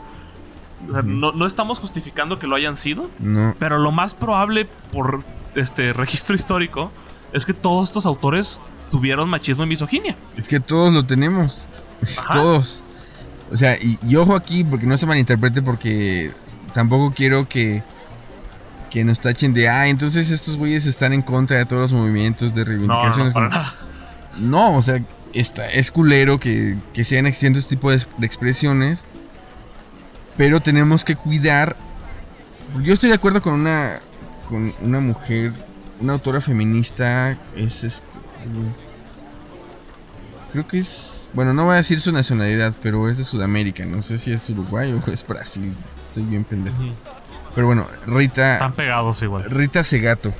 no, estamos justificando que lo hayan sido, no. pero lo más probable por este registro histórico es que todos estos autores tuvieron machismo y misoginia. Es que todos lo tenemos. Todos. O sea, y, ojo aquí, porque no se malinterprete, porque tampoco quiero que, que nos tachen de, ah, entonces estos güeyes están en contra de todos los movimientos de reivindicaciones. No, o sea, está, es culero que, que sean existiendo este tipo de, expresiones, pero tenemos que cuidar. Yo estoy de acuerdo con una, con una mujer, una autora feminista, es este creo que es, bueno, no voy a decir su nacionalidad, pero es de Sudamérica, no sé si es Uruguay o es Brasil, estoy bien pendejo. Pero bueno, Rita... Están pegados igual. Rita Segato.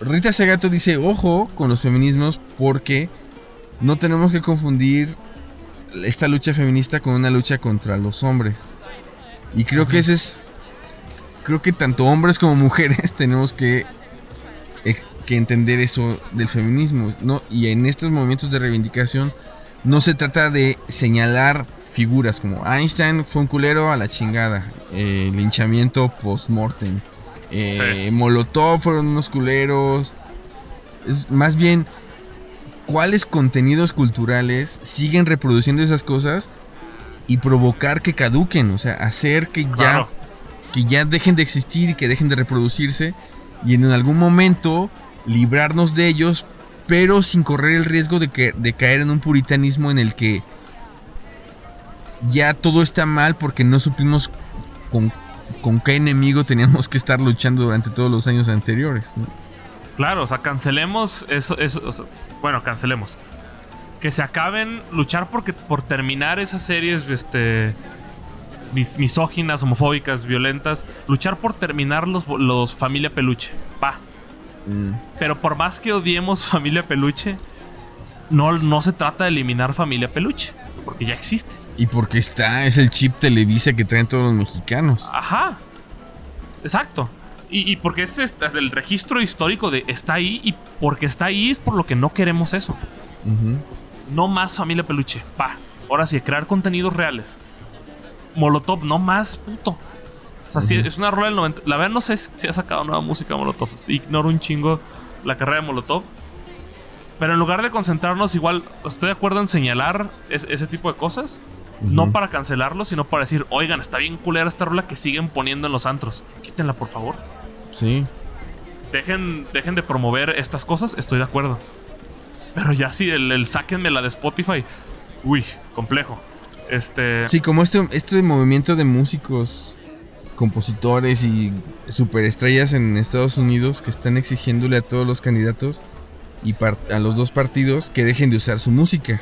Rita Segato dice, ojo con los feminismos porque no tenemos que confundir esta lucha feminista con una lucha contra los hombres. Y creo que ese es... Creo que tanto hombres como mujeres tenemos que que entender eso del feminismo, ¿no? Y en estos momentos de reivindicación no se trata de señalar figuras como Einstein fue un culero a la chingada, eh, linchamiento post-mortem, eh, Molotov fueron unos culeros, es más bien cuáles contenidos culturales siguen reproduciendo esas cosas y provocar que caduquen, o sea, hacer que ya que ya dejen de existir y que dejen de reproducirse y en algún momento librarnos de ellos, pero sin correr el riesgo de, que, de caer en un puritanismo en el que ya todo está mal porque no supimos con, con qué enemigo teníamos que estar luchando durante todos los años anteriores. Claro, o sea, cancelemos eso, bueno, cancelemos. Que se acaben luchar porque, por terminar esas series este, misóginas, homofóbicas, violentas. Luchar por terminar los, los Familia Peluche. Pa. Mm. Pero por más que odiemos Familia Peluche, no, no se trata de eliminar Familia Peluche, porque ya existe. Y porque está, es el chip Televisa que traen todos los mexicanos. Ajá. Exacto. Y, porque es el registro histórico de está ahí y porque está ahí es por lo que no queremos eso. No más familia peluche. Pa. Ahora sí, crear contenidos reales. Molotov, no más puto es una rola del 90. La verdad, no sé si ha sacado nueva música Molotov. Ignoro un chingo la carrera de Molotov. Pero en lugar de concentrarnos, igual estoy de acuerdo en señalar ese tipo de cosas. No para cancelarlo, sino para decir, oigan, está bien culera esta rola que siguen poniendo en los antros. Quítenla, por favor. Sí. Dejen, dejen de promover estas cosas, estoy de acuerdo. Pero ya sí, el, el sáquenme la de Spotify. Uy, complejo. Este. Sí, como este, este movimiento de músicos compositores y superestrellas en Estados Unidos que están exigiéndole a todos los candidatos y a los dos partidos que dejen de usar su música.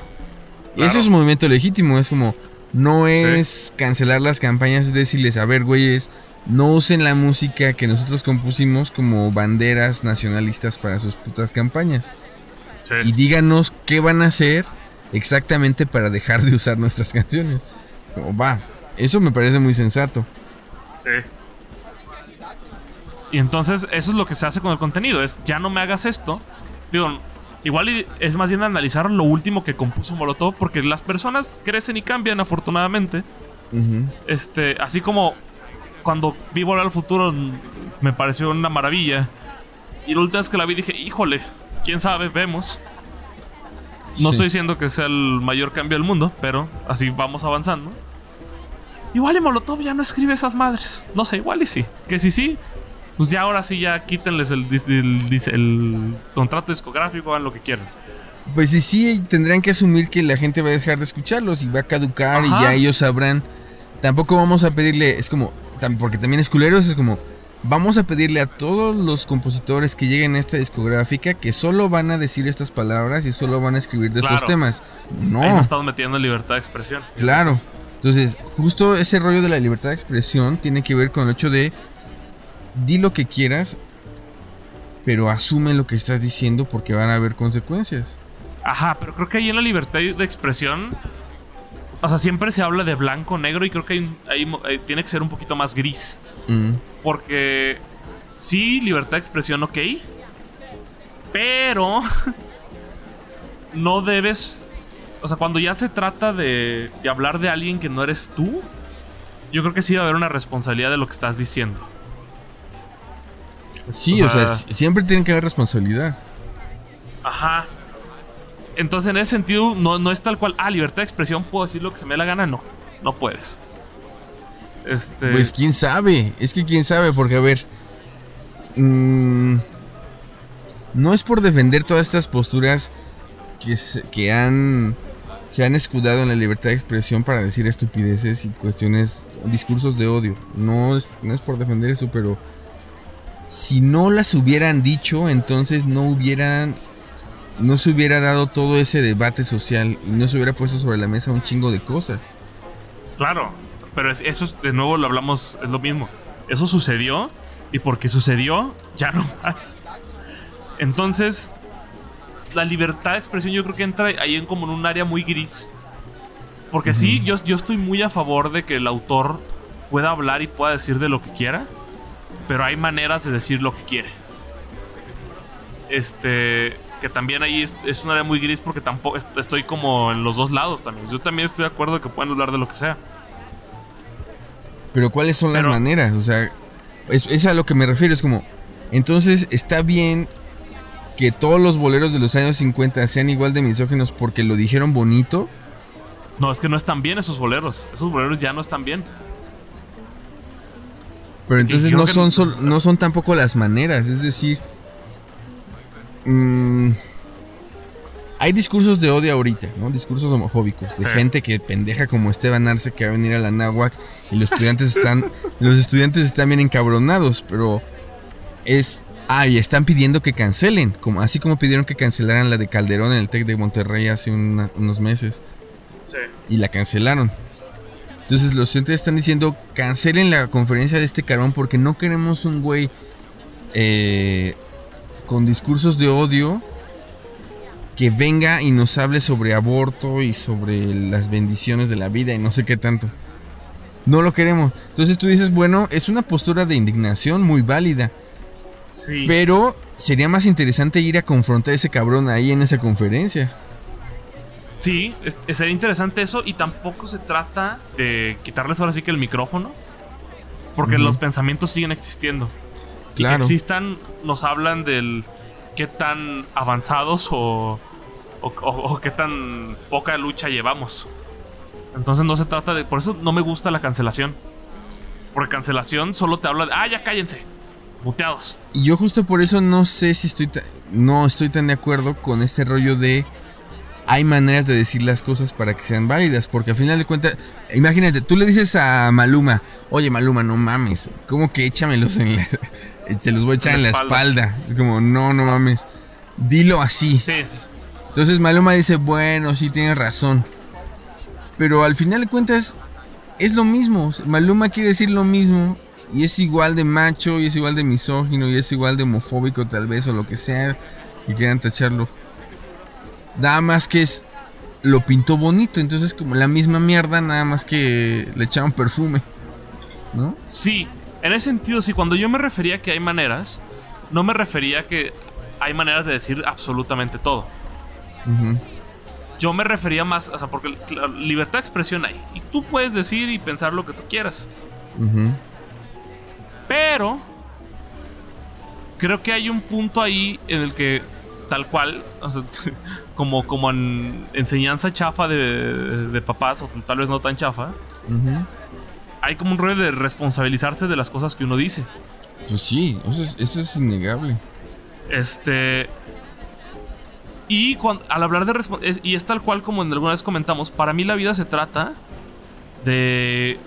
Y Eso es un movimiento legítimo, es como, no es cancelar las campañas, es decirles, a ver, güeyes, no usen la música que nosotros compusimos como banderas nacionalistas para sus putas campañas. Y díganos qué van a hacer exactamente para dejar de usar nuestras canciones. Como, va, eso me parece muy sensato. Sí. Y entonces eso es lo que se hace con el contenido, es ya no me hagas esto digo, igual es más bien analizar lo último que compuso Molotov, porque las personas crecen y cambian, afortunadamente. Este, así como cuando vi Volver al Futuro me pareció una maravilla. Y la última vez que la vi dije, híjole, quién sabe, vemos. No estoy diciendo que sea el mayor cambio del mundo, pero así vamos avanzando. Igual y Molotov ya no escribe esas madres. No sé, igual y sí. Que si sí, pues ya ahora sí ya quítenles el, el, contrato discográfico, hagan lo que quieran. Pues sí, sí, tendrán que asumir que la gente va a dejar de escucharlos y va a caducar y ya ellos sabrán. Tampoco vamos a pedirle, es como, porque también es culero, es como, vamos a pedirle a todos los compositores que lleguen a esta discográfica que solo van a decir estas palabras y solo van a escribir de estos temas. No. Ahí no estamos metiendo en libertad de expresión. Claro. Entonces, justo ese rollo de la libertad de expresión tiene que ver con el hecho de di lo que quieras, pero asume lo que estás diciendo porque van a haber consecuencias. Ajá, pero creo que ahí en la libertad de expresión, o sea, siempre se habla de blanco, negro y creo que ahí, eh, tiene que ser un poquito más gris. Mm. Porque sí, libertad de expresión, ok. Pero no debes... O sea, cuando ya se trata de, de hablar de alguien que no eres tú, yo creo que sí va a haber una responsabilidad de lo que estás diciendo. Sí, o sea, siempre tiene que haber responsabilidad. Ajá. Entonces, en ese sentido, no, no es tal cual, ah, libertad de expresión, puedo decir lo que se me dé la gana. No, no puedes. Este... Pues quién sabe, es que quién sabe, porque a ver. Mm, no es por defender todas estas posturas que, que han. Se han escudado en la libertad de expresión para decir estupideces y cuestiones, discursos de odio. No es, no es por defender eso, pero si no las hubieran dicho, entonces no hubieran no se hubiera dado todo ese debate social y no se hubiera puesto sobre la mesa un chingo de cosas. Claro, pero eso de nuevo lo hablamos, es lo mismo. Eso sucedió y porque sucedió, ya no más. Entonces, la libertad de expresión yo creo que entra ahí en como en un área muy gris. Porque sí, yo, yo estoy muy a favor de que el autor pueda hablar y pueda decir de lo que quiera, pero hay maneras de decir lo que quiere. Este, que también ahí es, es, un área muy gris porque tampoco estoy como en los dos lados también. Yo también estoy de acuerdo que pueden hablar de lo que sea. Pero ¿cuáles son las maneras? O sea, es, a lo que me refiero. Es como, entonces está bien que todos los boleros de los años 50 sean igual de misógenos porque lo dijeron bonito. No, es que no están bien esos boleros. Esos boleros ya no están bien. Pero entonces no son, no son tampoco las maneras. Es decir, Mm, hay discursos de odio ahorita, ¿no? Discursos homofóbicos, de gente que pendeja como Esteban Arce que va a venir a la náhuac y los estudiantes están, los estudiantes están bien encabronados, pero es, ah, y están pidiendo que cancelen, como, así como pidieron que cancelaran la de Calderón en el TEC de Monterrey hace unos meses. Sí. Y la cancelaron. Entonces los estudiantes están diciendo, cancelen la conferencia de este carbón porque no queremos un güey eh, con discursos de odio que venga y nos hable sobre aborto y sobre las bendiciones de la vida y no sé qué tanto. No lo queremos. Entonces tú dices, bueno, es una postura de indignación muy válida. Sí. Pero sería más interesante ir a confrontar a ese cabrón ahí en esa conferencia. Sí, sería interesante eso y tampoco se trata de quitarles ahora sí que el micrófono. Porque los pensamientos siguen existiendo que existan nos hablan del qué tan avanzados o, o, qué tan poca lucha llevamos. Entonces no se trata de... Por eso no me gusta la cancelación. Porque cancelación solo te habla de... Ah, ya cállense. Muteados. Y yo justo por eso no sé si estoy... No estoy tan de acuerdo con este rollo de hay maneras de decir las cosas para que sean válidas, porque al final de cuentas, imagínate, tú le dices a Maluma, oye Maluma, no mames, ¿cómo que échamelos en la... te los voy a echar en la, espalda. Como, no, no mames, dilo así. Sí. Entonces Maluma dice, bueno, sí, tienes razón. Pero al final de cuentas, es lo mismo. Maluma quiere decir lo mismo. Y es igual de macho, y es igual de misógino, y es igual de homofóbico tal vez, o lo que sea. Y quieran tacharlo Nada más que es. Lo pintó bonito, entonces como la misma mierda, nada más que le echaron perfume. ¿No? Sí, en ese sentido, sí, cuando yo me refería a que hay maneras, no me refería a que hay maneras de decir absolutamente todo. Yo me refería más, o sea, porque la libertad de expresión hay. Y tú puedes decir y pensar lo que tú quieras. Ujú. Pero creo que hay un punto ahí en el que tal cual, o sea, como, como en enseñanza chafa de, de papás, o tal vez no tan chafa, hay como un rollo de responsabilizarse de las cosas que uno dice. Pues sí, eso es, eso es innegable. Este. Y al hablar de es- y es tal cual como en alguna vez comentamos, para mí la vida se trata de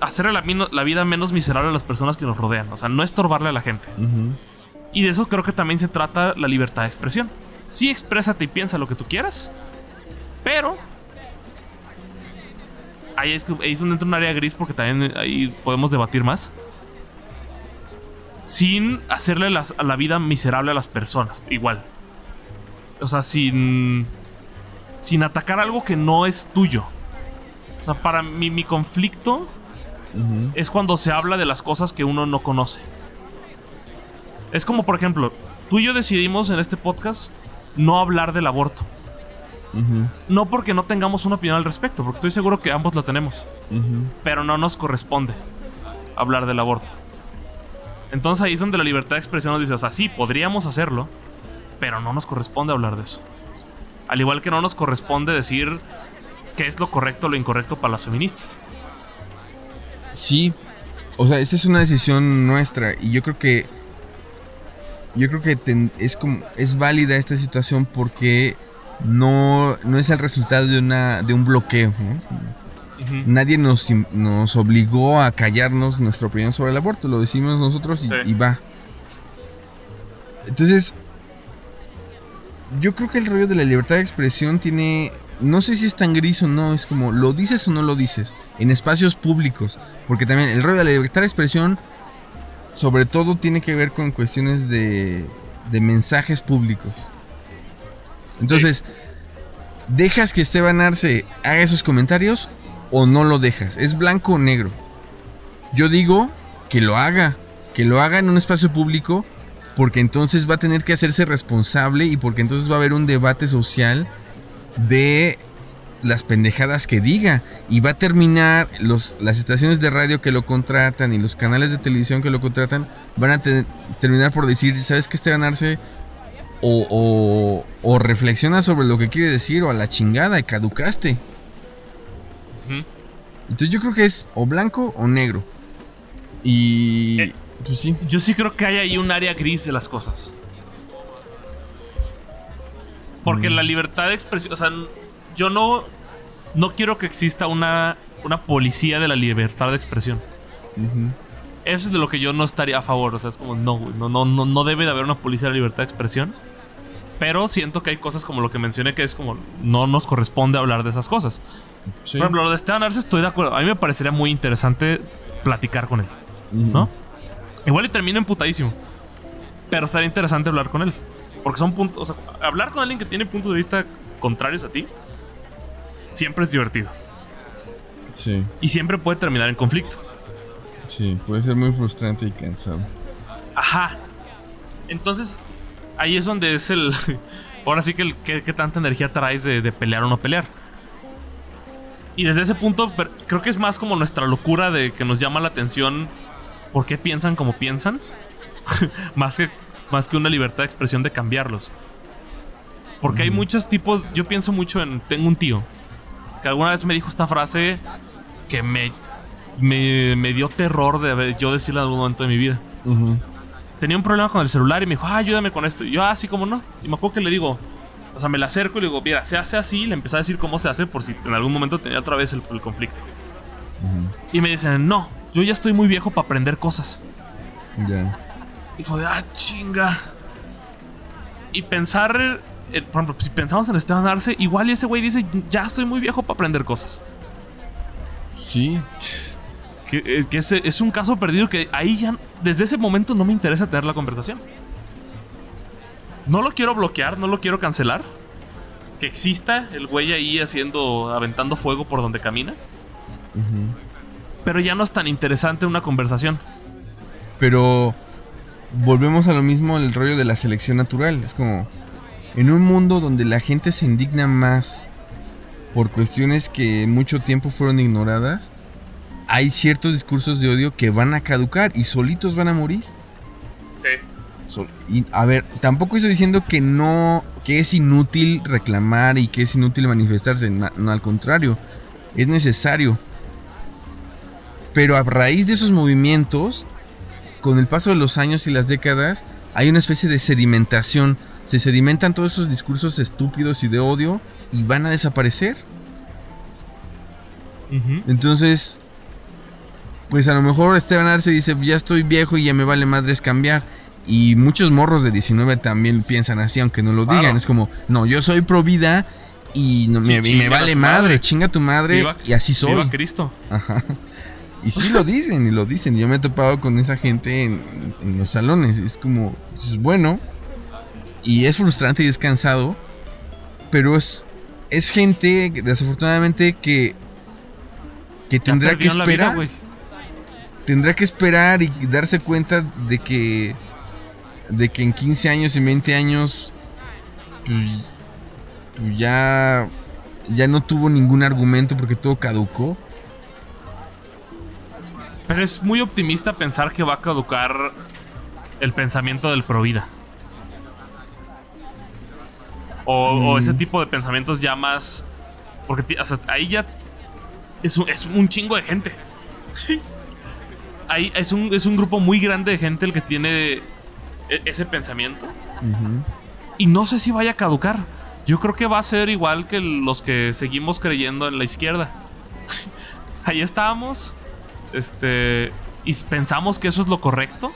hacerle la, vida menos miserable a las personas que nos rodean, o sea, no estorbarle a la gente. Y de eso creo que también se trata la libertad de expresión. Sí, exprésate y piensa lo que tú quieras, pero ahí es, ahí es donde entra un área gris porque también ahí podemos debatir más. Sin hacerle las- a la vida miserable a las personas, igual. O sea, sin. Sin atacar algo que no es tuyo. O sea, para mí, mi conflicto Es cuando se habla de las cosas que uno no conoce. Es como, por ejemplo, tú y yo decidimos en este podcast no hablar del aborto. No porque no tengamos una opinión al respecto, porque estoy seguro que ambos la tenemos. Pero no nos corresponde hablar del aborto. Entonces ahí es donde la libertad de expresión nos dice, o sea, sí, podríamos hacerlo, pero no nos corresponde hablar de eso. Al igual que no nos corresponde decir qué es lo correcto o lo incorrecto para las feministas. Sí. O sea, esta es una decisión nuestra y yo creo que yo creo que ten- es como es válida esta situación porque no, no es el resultado de una de un bloqueo. Nadie nos, nos obligó a callarnos nuestra opinión sobre el aborto, lo decimos nosotros y, Sí. y va. Entonces, yo creo que el rollo de la libertad de expresión tiene, no sé si es tan gris o no, es como, ¿lo dices o no lo dices? En espacios públicos, porque también el rollo de la libertad de expresión, sobre todo tiene que ver con cuestiones de, de mensajes públicos. Entonces, ¿dejas que Esteban Arce haga esos comentarios o no lo dejas? ¿Es blanco o negro? Yo digo que lo haga, que lo haga en un espacio público, porque entonces va a tener que hacerse responsable y porque entonces va a haber un debate social de las pendejadas que diga y va a terminar los, las estaciones de radio que lo contratan y los canales de televisión que lo contratan van a te- terminar por decir, ¿sabes qué Esteban Arce? O, o, o reflexiona sobre lo que quiere decir o a la chingada y caducaste. Entonces yo creo que es o blanco o negro. Y... Eh. pues sí. Yo sí creo que hay ahí un área gris de las cosas. Porque Mm. la libertad de expresión, o sea, yo no no quiero que exista una una policía de la libertad de expresión. Eso es de lo que yo no estaría a favor, o sea, es como no, no no no debe de haber una policía de la libertad de expresión. Pero siento que hay cosas como lo que mencioné que es como no nos corresponde hablar de esas cosas. Sí. Por ejemplo, lo de Esteban Arce estoy de acuerdo. A mí me parecería muy interesante platicar con él. ¿no? Igual y termina emputadísimo. Pero estaría interesante hablar con él. Porque son puntos. O sea, hablar con alguien que tiene puntos de vista contrarios a ti. Siempre es divertido. Sí, Y siempre puede terminar en conflicto. sí, puede ser muy frustrante y cansado. Ajá. Entonces, ahí es donde es el. Ahora sí que el qué tanta energía traes de, de pelear o no pelear. Y desde ese punto, creo que es más como nuestra locura de que nos llama la atención por qué piensan como piensan. más, que, más que una libertad de expresión de cambiarlos. Porque hay Ujú. muchos tipos. Yo pienso mucho en. Tengo un tío que alguna vez me dijo esta frase que me, me, me dio terror de yo decirla en algún momento de mi vida Ujú. tenía un problema con el celular y me dijo, ah, ayúdame con esto. Y yo, ah, sí, cómo no. Y me acuerdo que le digo, o sea, me la acerco y le digo, mira, se hace así. Y le empecé a decir cómo se hace por si en algún momento tenía otra vez el, el conflicto. Ujú. Y me dicen, no, yo ya estoy muy viejo para aprender cosas. Ya. Y fue de, ah, chinga. Y pensar, eh, por ejemplo, si pensamos en Esteban Arce, igual ese güey dice, ya estoy muy viejo para aprender cosas. Sí. Que, eh, que es, es un caso perdido que ahí ya, desde ese momento no me interesa tener la conversación. No lo quiero bloquear, no lo quiero cancelar. Que exista el güey ahí haciendo, aventando fuego por donde camina. Pero ya no es tan interesante una conversación. Pero volvemos a lo mismo el rollo de la selección natural. Es como, en un mundo donde la gente se indigna más por cuestiones que mucho tiempo fueron ignoradas, hay ciertos discursos de odio que van a caducar y solitos van a morir. Sí. y a ver, tampoco estoy diciendo que no, que es inútil reclamar y que es inútil manifestarse, no, al contrario, es necesario. Pero a raíz de esos movimientos, con el paso de los años y las décadas, hay una especie de sedimentación. Se sedimentan todos esos discursos estúpidos y de odio y van a desaparecer. Entonces, pues a lo mejor Esteban Arce dice, ya estoy viejo y ya me vale madres cambiar. Y muchos morros de 19 también piensan así, aunque no lo digan. Es como, no, yo soy pro vida y, no, me, me vale madre, chinga tu madre y así soy. Viva Cristo. Ajá. Y sí lo dicen, y lo dicen. Yo me he topado con esa gente en, en los salones. Es como, es bueno. Y es frustrante y es cansado. Pero es, es gente, desafortunadamente, que, que tendrá que esperar. tendrá que esperar y darse cuenta de que, de que en 15 años y 20 años, pues, pues ya, ya no tuvo ningún argumento porque todo caducó. Pero es muy optimista pensar que va a caducar el pensamiento del provida. O, ese mm. tipo de pensamientos ya más. Porque ahí ya es un, es un chingo de gente. Sí. Ahí es un, es un grupo muy grande de gente el que tiene e, ese pensamiento. Y no sé si vaya a caducar. Yo creo que va a ser igual que los que seguimos creyendo en la izquierda. ahí estábamos. Este. Y pensamos que eso es lo correcto.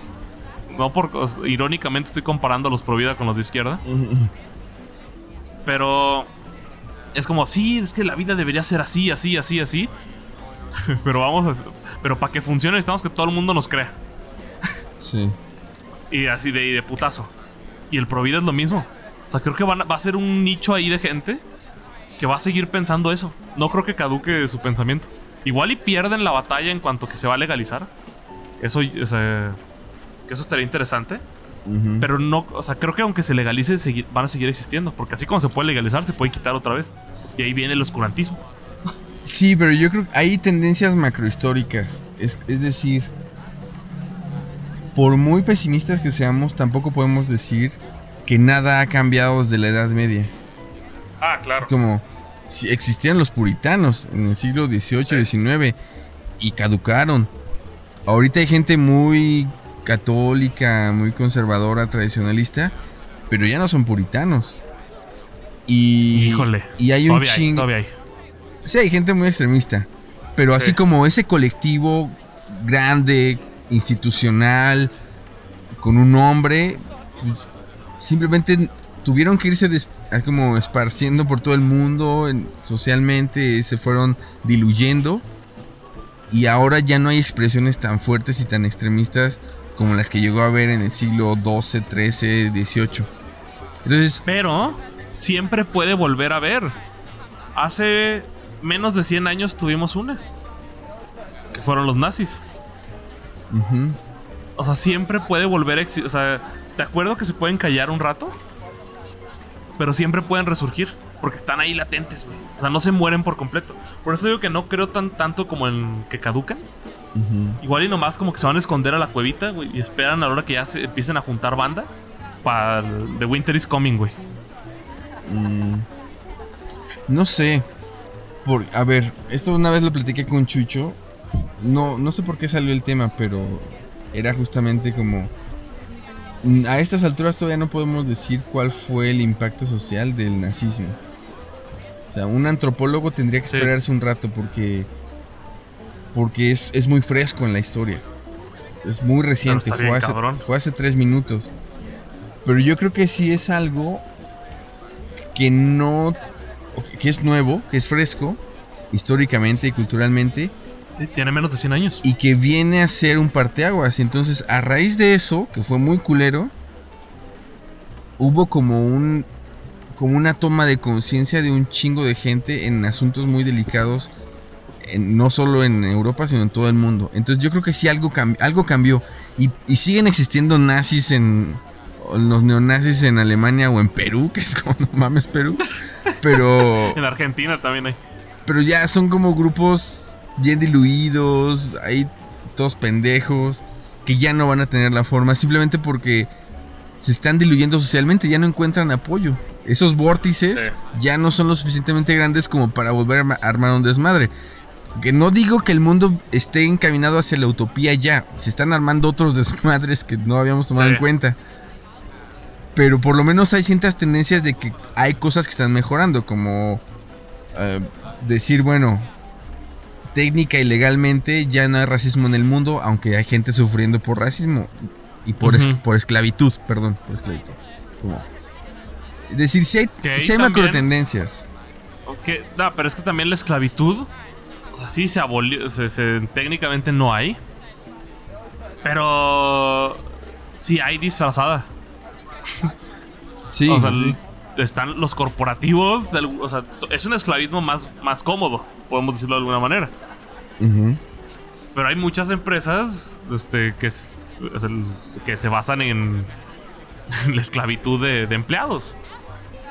No porque irónicamente estoy comparando a los pro vida con los de izquierda. Pero es como, sí, es que la vida debería ser así, así, así, así. pero vamos a, Pero para que funcione necesitamos que todo el mundo nos crea. sí. Y así de, de putazo. Y el Provida es lo mismo. O sea, creo que va a ser un nicho ahí de gente que va a seguir pensando eso. No creo que caduque su pensamiento. Igual y pierden la batalla en cuanto que se va a legalizar. Eso, o sea, que eso estaría interesante. Pero no, o sea, creo que aunque se legalice, van a seguir existiendo. Porque así como se puede legalizar, se puede quitar otra vez. Y ahí viene el oscurantismo. Sí, pero yo creo que hay tendencias macrohistóricas. Es, es decir, por muy pesimistas que seamos, tampoco podemos decir que nada ha cambiado desde la Edad Media. Ah, claro. Como si existían los puritanos en el siglo XVIII, XIX y caducaron. Ahorita hay gente muy católica, muy conservadora, tradicionalista, pero ya no son puritanos. Y, Híjole, y hay un chingo. Sí, hay gente muy extremista. Pero así como ese colectivo grande, institucional, con un nombre, pues, simplemente tuvieron que irse como esparciendo por todo el mundo, socialmente se fueron diluyendo. Y ahora ya no hay expresiones tan fuertes y tan extremistas como las que llegó a ver en el siglo XII, XIII, XVIII. Entonces, Pero siempre puede volver a ver. Hace menos de 100 años tuvimos una. Que fueron los nazis. O sea, siempre puede volver a existir. O sea, ¿te acuerdo que se pueden callar un rato? Pero siempre pueden resurgir. Porque están ahí latentes, güey. O sea, no se mueren por completo. Por eso digo que no creo tan tanto como en que caducan. Igual y nomás como que se van a esconder a la cuevita, güey, y esperan a la hora que ya se empiecen a juntar banda para The Winter is Coming, güey. Mm. no sé. Por, a ver, esto una vez lo platiqué con Chucho. No, no sé por qué salió el tema, pero era justamente como... Mm, a estas alturas todavía no podemos decir cuál fue el impacto social del nazismo. O sea, un antropólogo tendría que esperarse un rato porque porque es, muy fresco en la historia. Es muy reciente, fue, hace, fue hace tres minutos. Pero yo creo que sí es algo que no. que es nuevo, que es fresco, históricamente y culturalmente. Sí, tiene menos de 100 años. Y que viene a ser un parteaguas. Entonces, a raíz de eso, que fue muy culero, hubo como un. como una toma de conciencia de un chingo de gente en asuntos muy delicados no solo en Europa, sino en todo el mundo. Entonces yo creo que sí algo, algo cambió. Y, siguen existiendo nazis en... Los neonazis en Alemania o en Perú, que es como, no mames, Perú. Pero... en Argentina también hay. Pero ya son como grupos bien diluidos, ahí todos pendejos, que ya no van a tener la forma, simplemente porque se están diluyendo socialmente, ya no encuentran apoyo. Esos vórtices ya no son lo suficientemente grandes como para volver a armar un desmadre. Que no digo que el mundo esté encaminado hacia la utopía ya. Se están armando otros desmadres que no habíamos tomado en cuenta. Pero por lo menos hay ciertas tendencias de que hay cosas que están mejorando. Como eh, decir, bueno, técnica y legalmente ya no hay racismo en el mundo, aunque hay gente sufriendo por racismo. Y por, por esclavitud, perdón, por esclavitud. Es decir, si hay, si macro tendencias. no, pero es que también la esclavitud, o sea, sí se abolió, técnicamente no hay. Pero sí hay disfrazada. Sí, o sea, están los corporativos, o sea, es un esclavismo más, más cómodo, podemos decirlo de alguna manera. Pero hay muchas empresas este, que, que se basan en, la esclavitud de, empleados.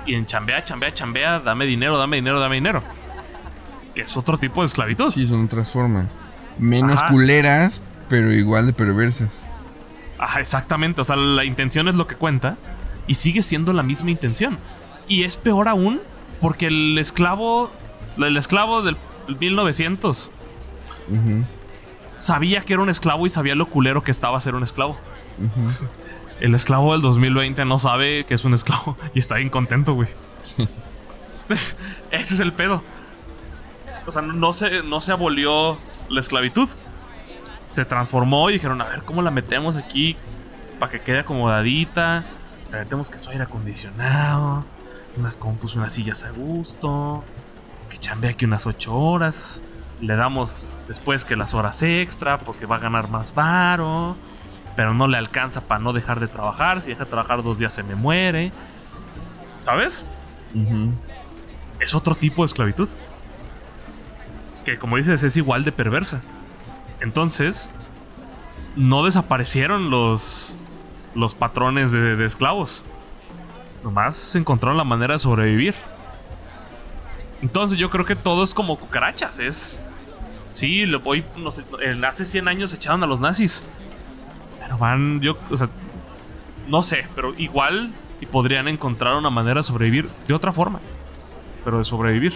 Y en chambea, chambea, chambea, dame dinero, dame dinero, dame dinero. Que es otro tipo de esclavitud. Sí, son otras formas. Menos culeras, pero igual de perversas. Ajá, exactamente. O sea, la intención es lo que cuenta. Y sigue siendo la misma intención. Y es peor aún porque el esclavo, el esclavo del 1900, sabía que era un esclavo y sabía lo culero que estaba ser un esclavo. El esclavo del 2020 no sabe que es un esclavo y está incontento, güey. Ese es el pedo. O sea, no se, no se abolió la esclavitud. Se transformó y dijeron, a ver, ¿cómo la metemos aquí? Para que quede acomodadita. Le metemos que su aire acondicionado. Unas compus, unas sillas a gusto. Que chambee aquí unas 8 horas. Le damos después que las horas extra porque va a ganar más varo pero no le alcanza para no dejar de trabajar. Si deja de trabajar dos días se me muere. ¿Sabes? Es otro tipo de esclavitud. Que como dices es igual de perversa. Entonces, no desaparecieron los, los patrones de, esclavos. Nomás encontraron la manera de sobrevivir. Entonces yo creo que todo es como cucarachas. Es... Sí, lo voy, no sé, hace 100 años echaron a los nazis van, yo, o sea, no sé, pero igual y podrían encontrar una manera de sobrevivir de otra forma, pero de sobrevivir.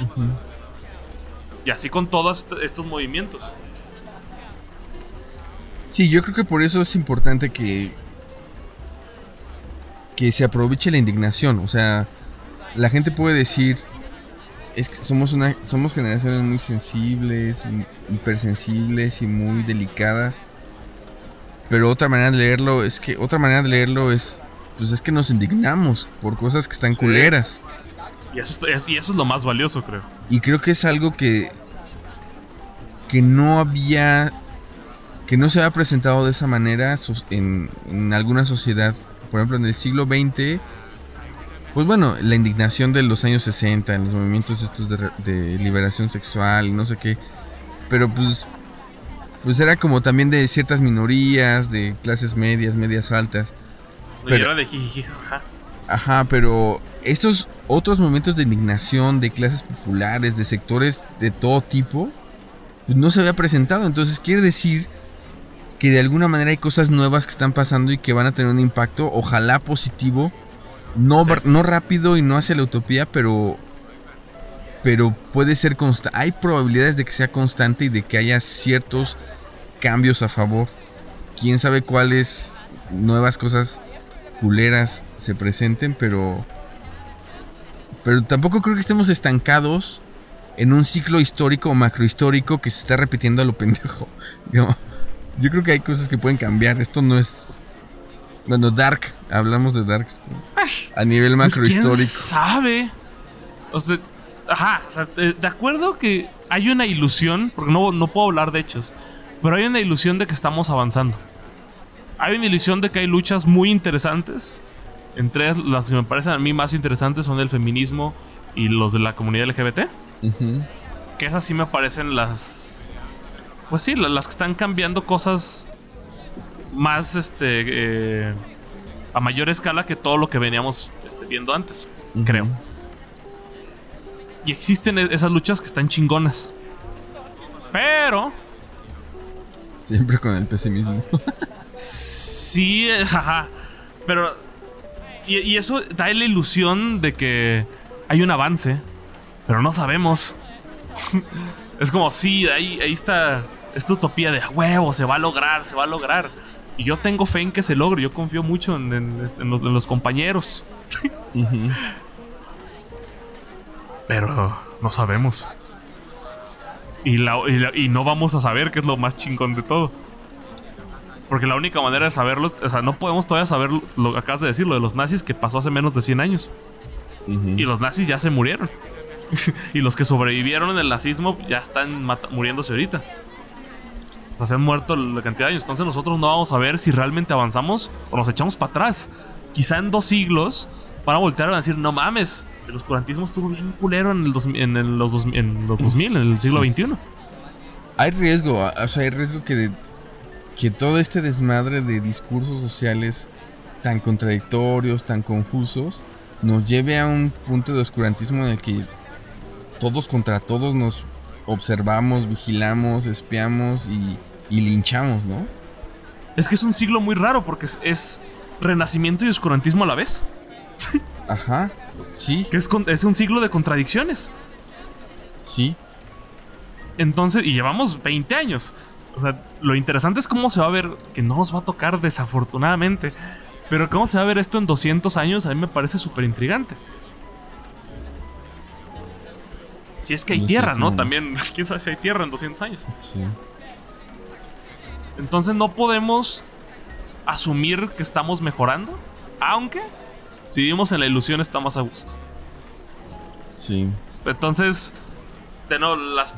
Y así con todos estos movimientos. Sí, yo creo que por eso es importante que que se aproveche la indignación, o sea, la gente puede decir es que somos una somos generaciones muy sensibles, hipersensibles y muy delicadas pero otra manera de leerlo es que otra manera de leerlo es pues es que nos indignamos por cosas que están culeras. Y eso, es, y eso es lo más valioso, creo. Y creo que es algo que que no había que no se había presentado de esa manera en, en alguna sociedad. Por ejemplo, en el siglo XX pues bueno, la indignación de los años 60, en los movimientos estos de, de liberación sexual, no sé qué. Pero pues pues era como también de ciertas minorías, de clases medias, medias altas. Pero, de ajá. pero estos otros momentos de indignación de clases populares, de sectores de todo tipo, pues no se había presentado. Entonces quiere decir que de alguna manera hay cosas nuevas que están pasando y que van a tener un impacto, ojalá positivo, no, no rápido y no hacia la utopía, pero pero puede ser constante. Hay probabilidades de que sea constante y de que haya ciertos cambios a favor. Quién sabe cuáles nuevas cosas culeras se presenten, pero. Pero tampoco creo que estemos estancados en un ciclo histórico o macrohistórico que se está repitiendo a lo pendejo. Yo creo que hay cosas que pueden cambiar. Esto no es. Bueno, Dark, hablamos de Dark a nivel pues, macrohistórico. ¿quién sabe? O sea, Ajá, de acuerdo que hay una ilusión, porque no, no puedo hablar de hechos, pero hay una ilusión de que estamos avanzando. Hay una ilusión de que hay luchas muy interesantes. Entre las que me parecen a mí más interesantes son el feminismo y los de la comunidad LGBT. Que esas sí me parecen las. Pues sí, la- las que están cambiando cosas más este. eh, a mayor escala que todo lo que veníamos este, viendo antes, creo. Y existen e- esas luchas que están chingonas. Pero. Siempre con el pesimismo. Sí, eh, jaja. Pero. Y, y eso da la ilusión de que hay un avance. Pero no sabemos. es como, sí, ahí, ahí está. Esta utopía de "A huevo, se va a lograr, se va a lograr. Y yo tengo fe en que se logre. Yo confío mucho en, en- en los, en los compañeros. Pero no sabemos. Y, la- y la- y no vamos a saber qué es lo más chingón de todo. Porque la única manera de saberlo, o sea, no podemos todavía saber lo que acabas de decir, lo de los nazis que pasó hace menos de 100 años. Y los nazis ya se murieron. y los que sobrevivieron en el nazismo ya están muriéndose ahorita. O sea, se han muerto la cantidad de años. Entonces nosotros no vamos a ver si realmente avanzamos o nos echamos para atrás. Quizá en dos siglos van a voltear a decir, no mames, el oscurantismo estuvo bien culero en, el dos- en, el- los, dos- en los 2000, en el siglo Sí. XXI. Hay riesgo, a- o sea, hay riesgo que, de- que todo este desmadre de discursos sociales tan contradictorios, tan confusos, nos lleve a un punto de oscurantismo en el que todos contra todos nos observamos, vigilamos, espiamos y, y linchamos, ¿no? Es que es un siglo muy raro porque es, es renacimiento y oscurantismo a la vez. Ajá, sí, Que es, con- es un siglo de contradicciones. sí, Entonces, y llevamos 20 años. O sea, lo interesante es cómo se va a ver, que no nos va a tocar desafortunadamente, pero cómo se va a ver esto en 200 años, a mí me parece súper intrigante. Si es que hay No tierra, ¿no? También, quién sabe si hay tierra en 200 años. sí. Entonces no podemos asumir que estamos mejorando, aunque si vivimos en la ilusión estamos a gusto. Sí, Entonces, de nuevo, las,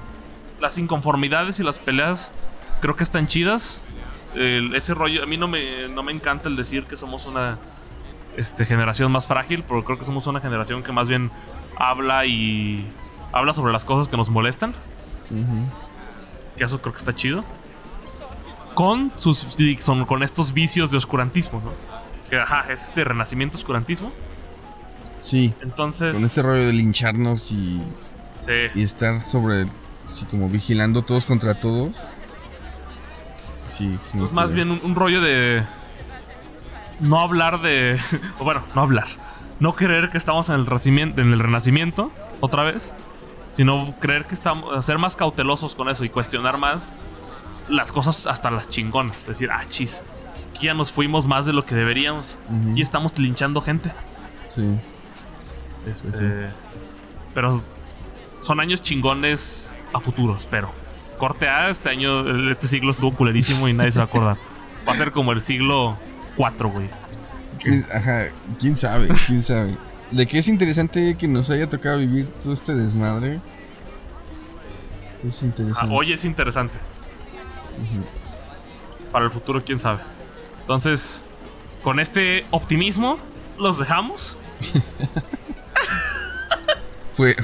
las inconformidades y las peleas creo que están chidas. Ese rollo, a mí no me, no me encanta el decir que somos una este, generación más frágil, pero creo que somos una generación que más bien habla y habla sobre las cosas que nos molestan. Que eso creo que está chido. Con sus son con estos vicios de oscurantismo, ¿no? Que ajá, es este renacimiento oscurantismo. sí. Entonces. Con este rollo de lincharnos y, sí. y estar sobre, sí, como vigilando todos contra todos. Sí, sí me Es más bien un, un rollo de. No hablar de. o bueno, no hablar. No creer que estamos en el, renacimiento, en el renacimiento, otra vez. Sino creer que estamos. Ser más cautelosos con eso y cuestionar más las cosas hasta las chingonas. Decir, ah, chis. Aquí ya nos fuimos más de lo que deberíamos. Aquí estamos linchando gente. Sí. Este, Sí. Pero son años chingones a futuro, espero. Corte A, este año, este siglo estuvo culerísimo y nadie se va a acordar. Va a ser como el siglo 4, güey. ¿Quién, ajá, quién sabe, quién sabe. De que es interesante que nos haya tocado vivir todo este desmadre. Es Ah, interesante. hoy es interesante. Para el futuro, quién sabe. Entonces, con este optimismo, los dejamos. Fue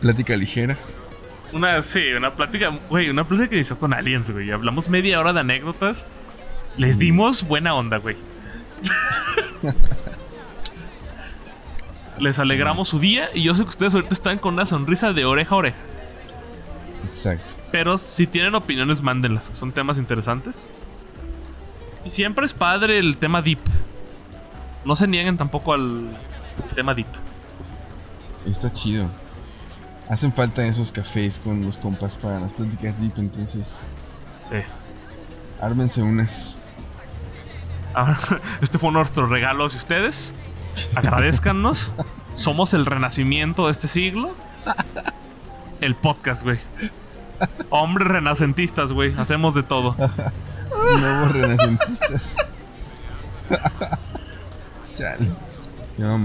plática ligera. Una, sí, una plática, güey, una plática que hizo con aliens, güey. Hablamos media hora de anécdotas. Les dimos buena onda, güey. Les alegramos su día y yo sé que ustedes ahorita están con una sonrisa de oreja a oreja. Exacto. Pero si tienen opiniones, mándenlas, que son temas interesantes. Y siempre es padre el tema deep. No se nieguen tampoco al tema deep. Está chido. Hacen falta esos cafés con los compas para las pláticas deep, entonces Sí. ármense unas. Ahora, Este fue nuestro regalo hacia ustedes. Agradezcannos. Somos el renacimiento de este siglo. El podcast, güey. Hombres renacentistas, güey. Hacemos de todo. Nuevos renacentistas. Chale.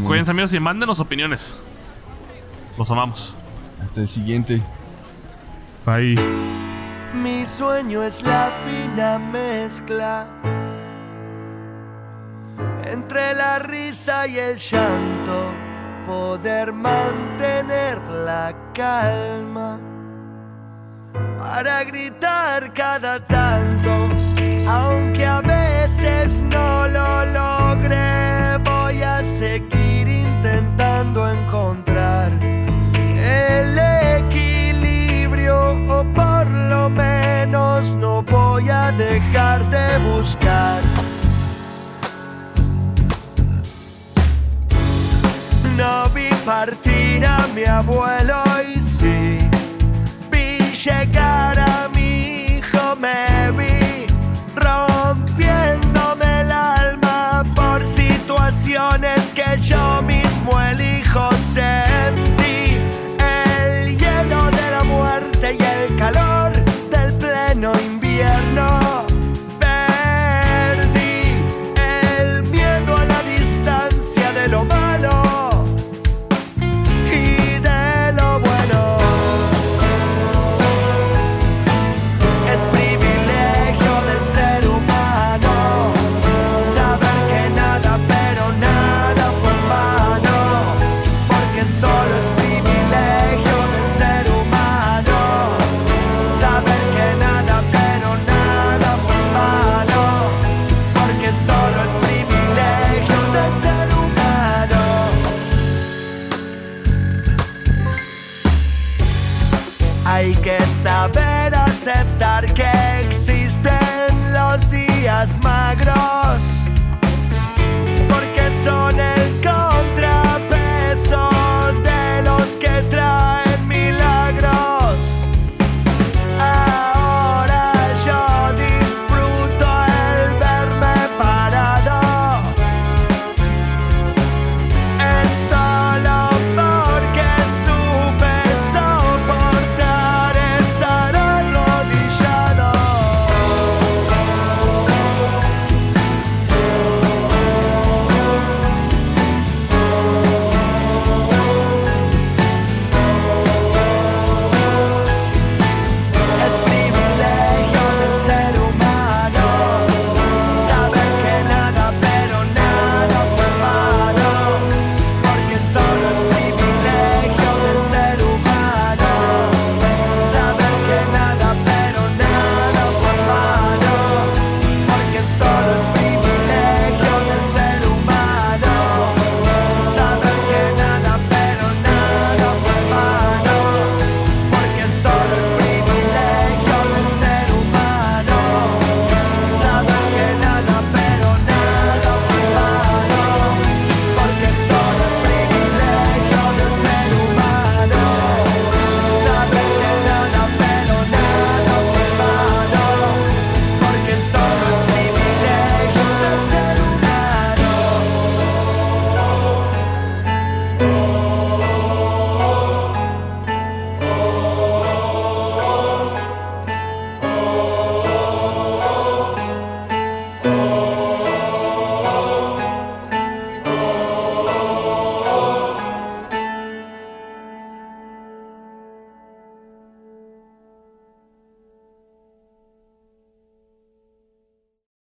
Cuídense, amigos, y mándenos opiniones. Los amamos. Hasta el siguiente. Bye. Mi sueño es la fina mezcla entre la risa y el llanto, poder mantener la calma para gritar cada tanto, aunque a veces no lo logre, voy a seguir intentando encontrar el equilibrio o por lo menos no voy a dejar de buscar. No vi partir a mi abuelo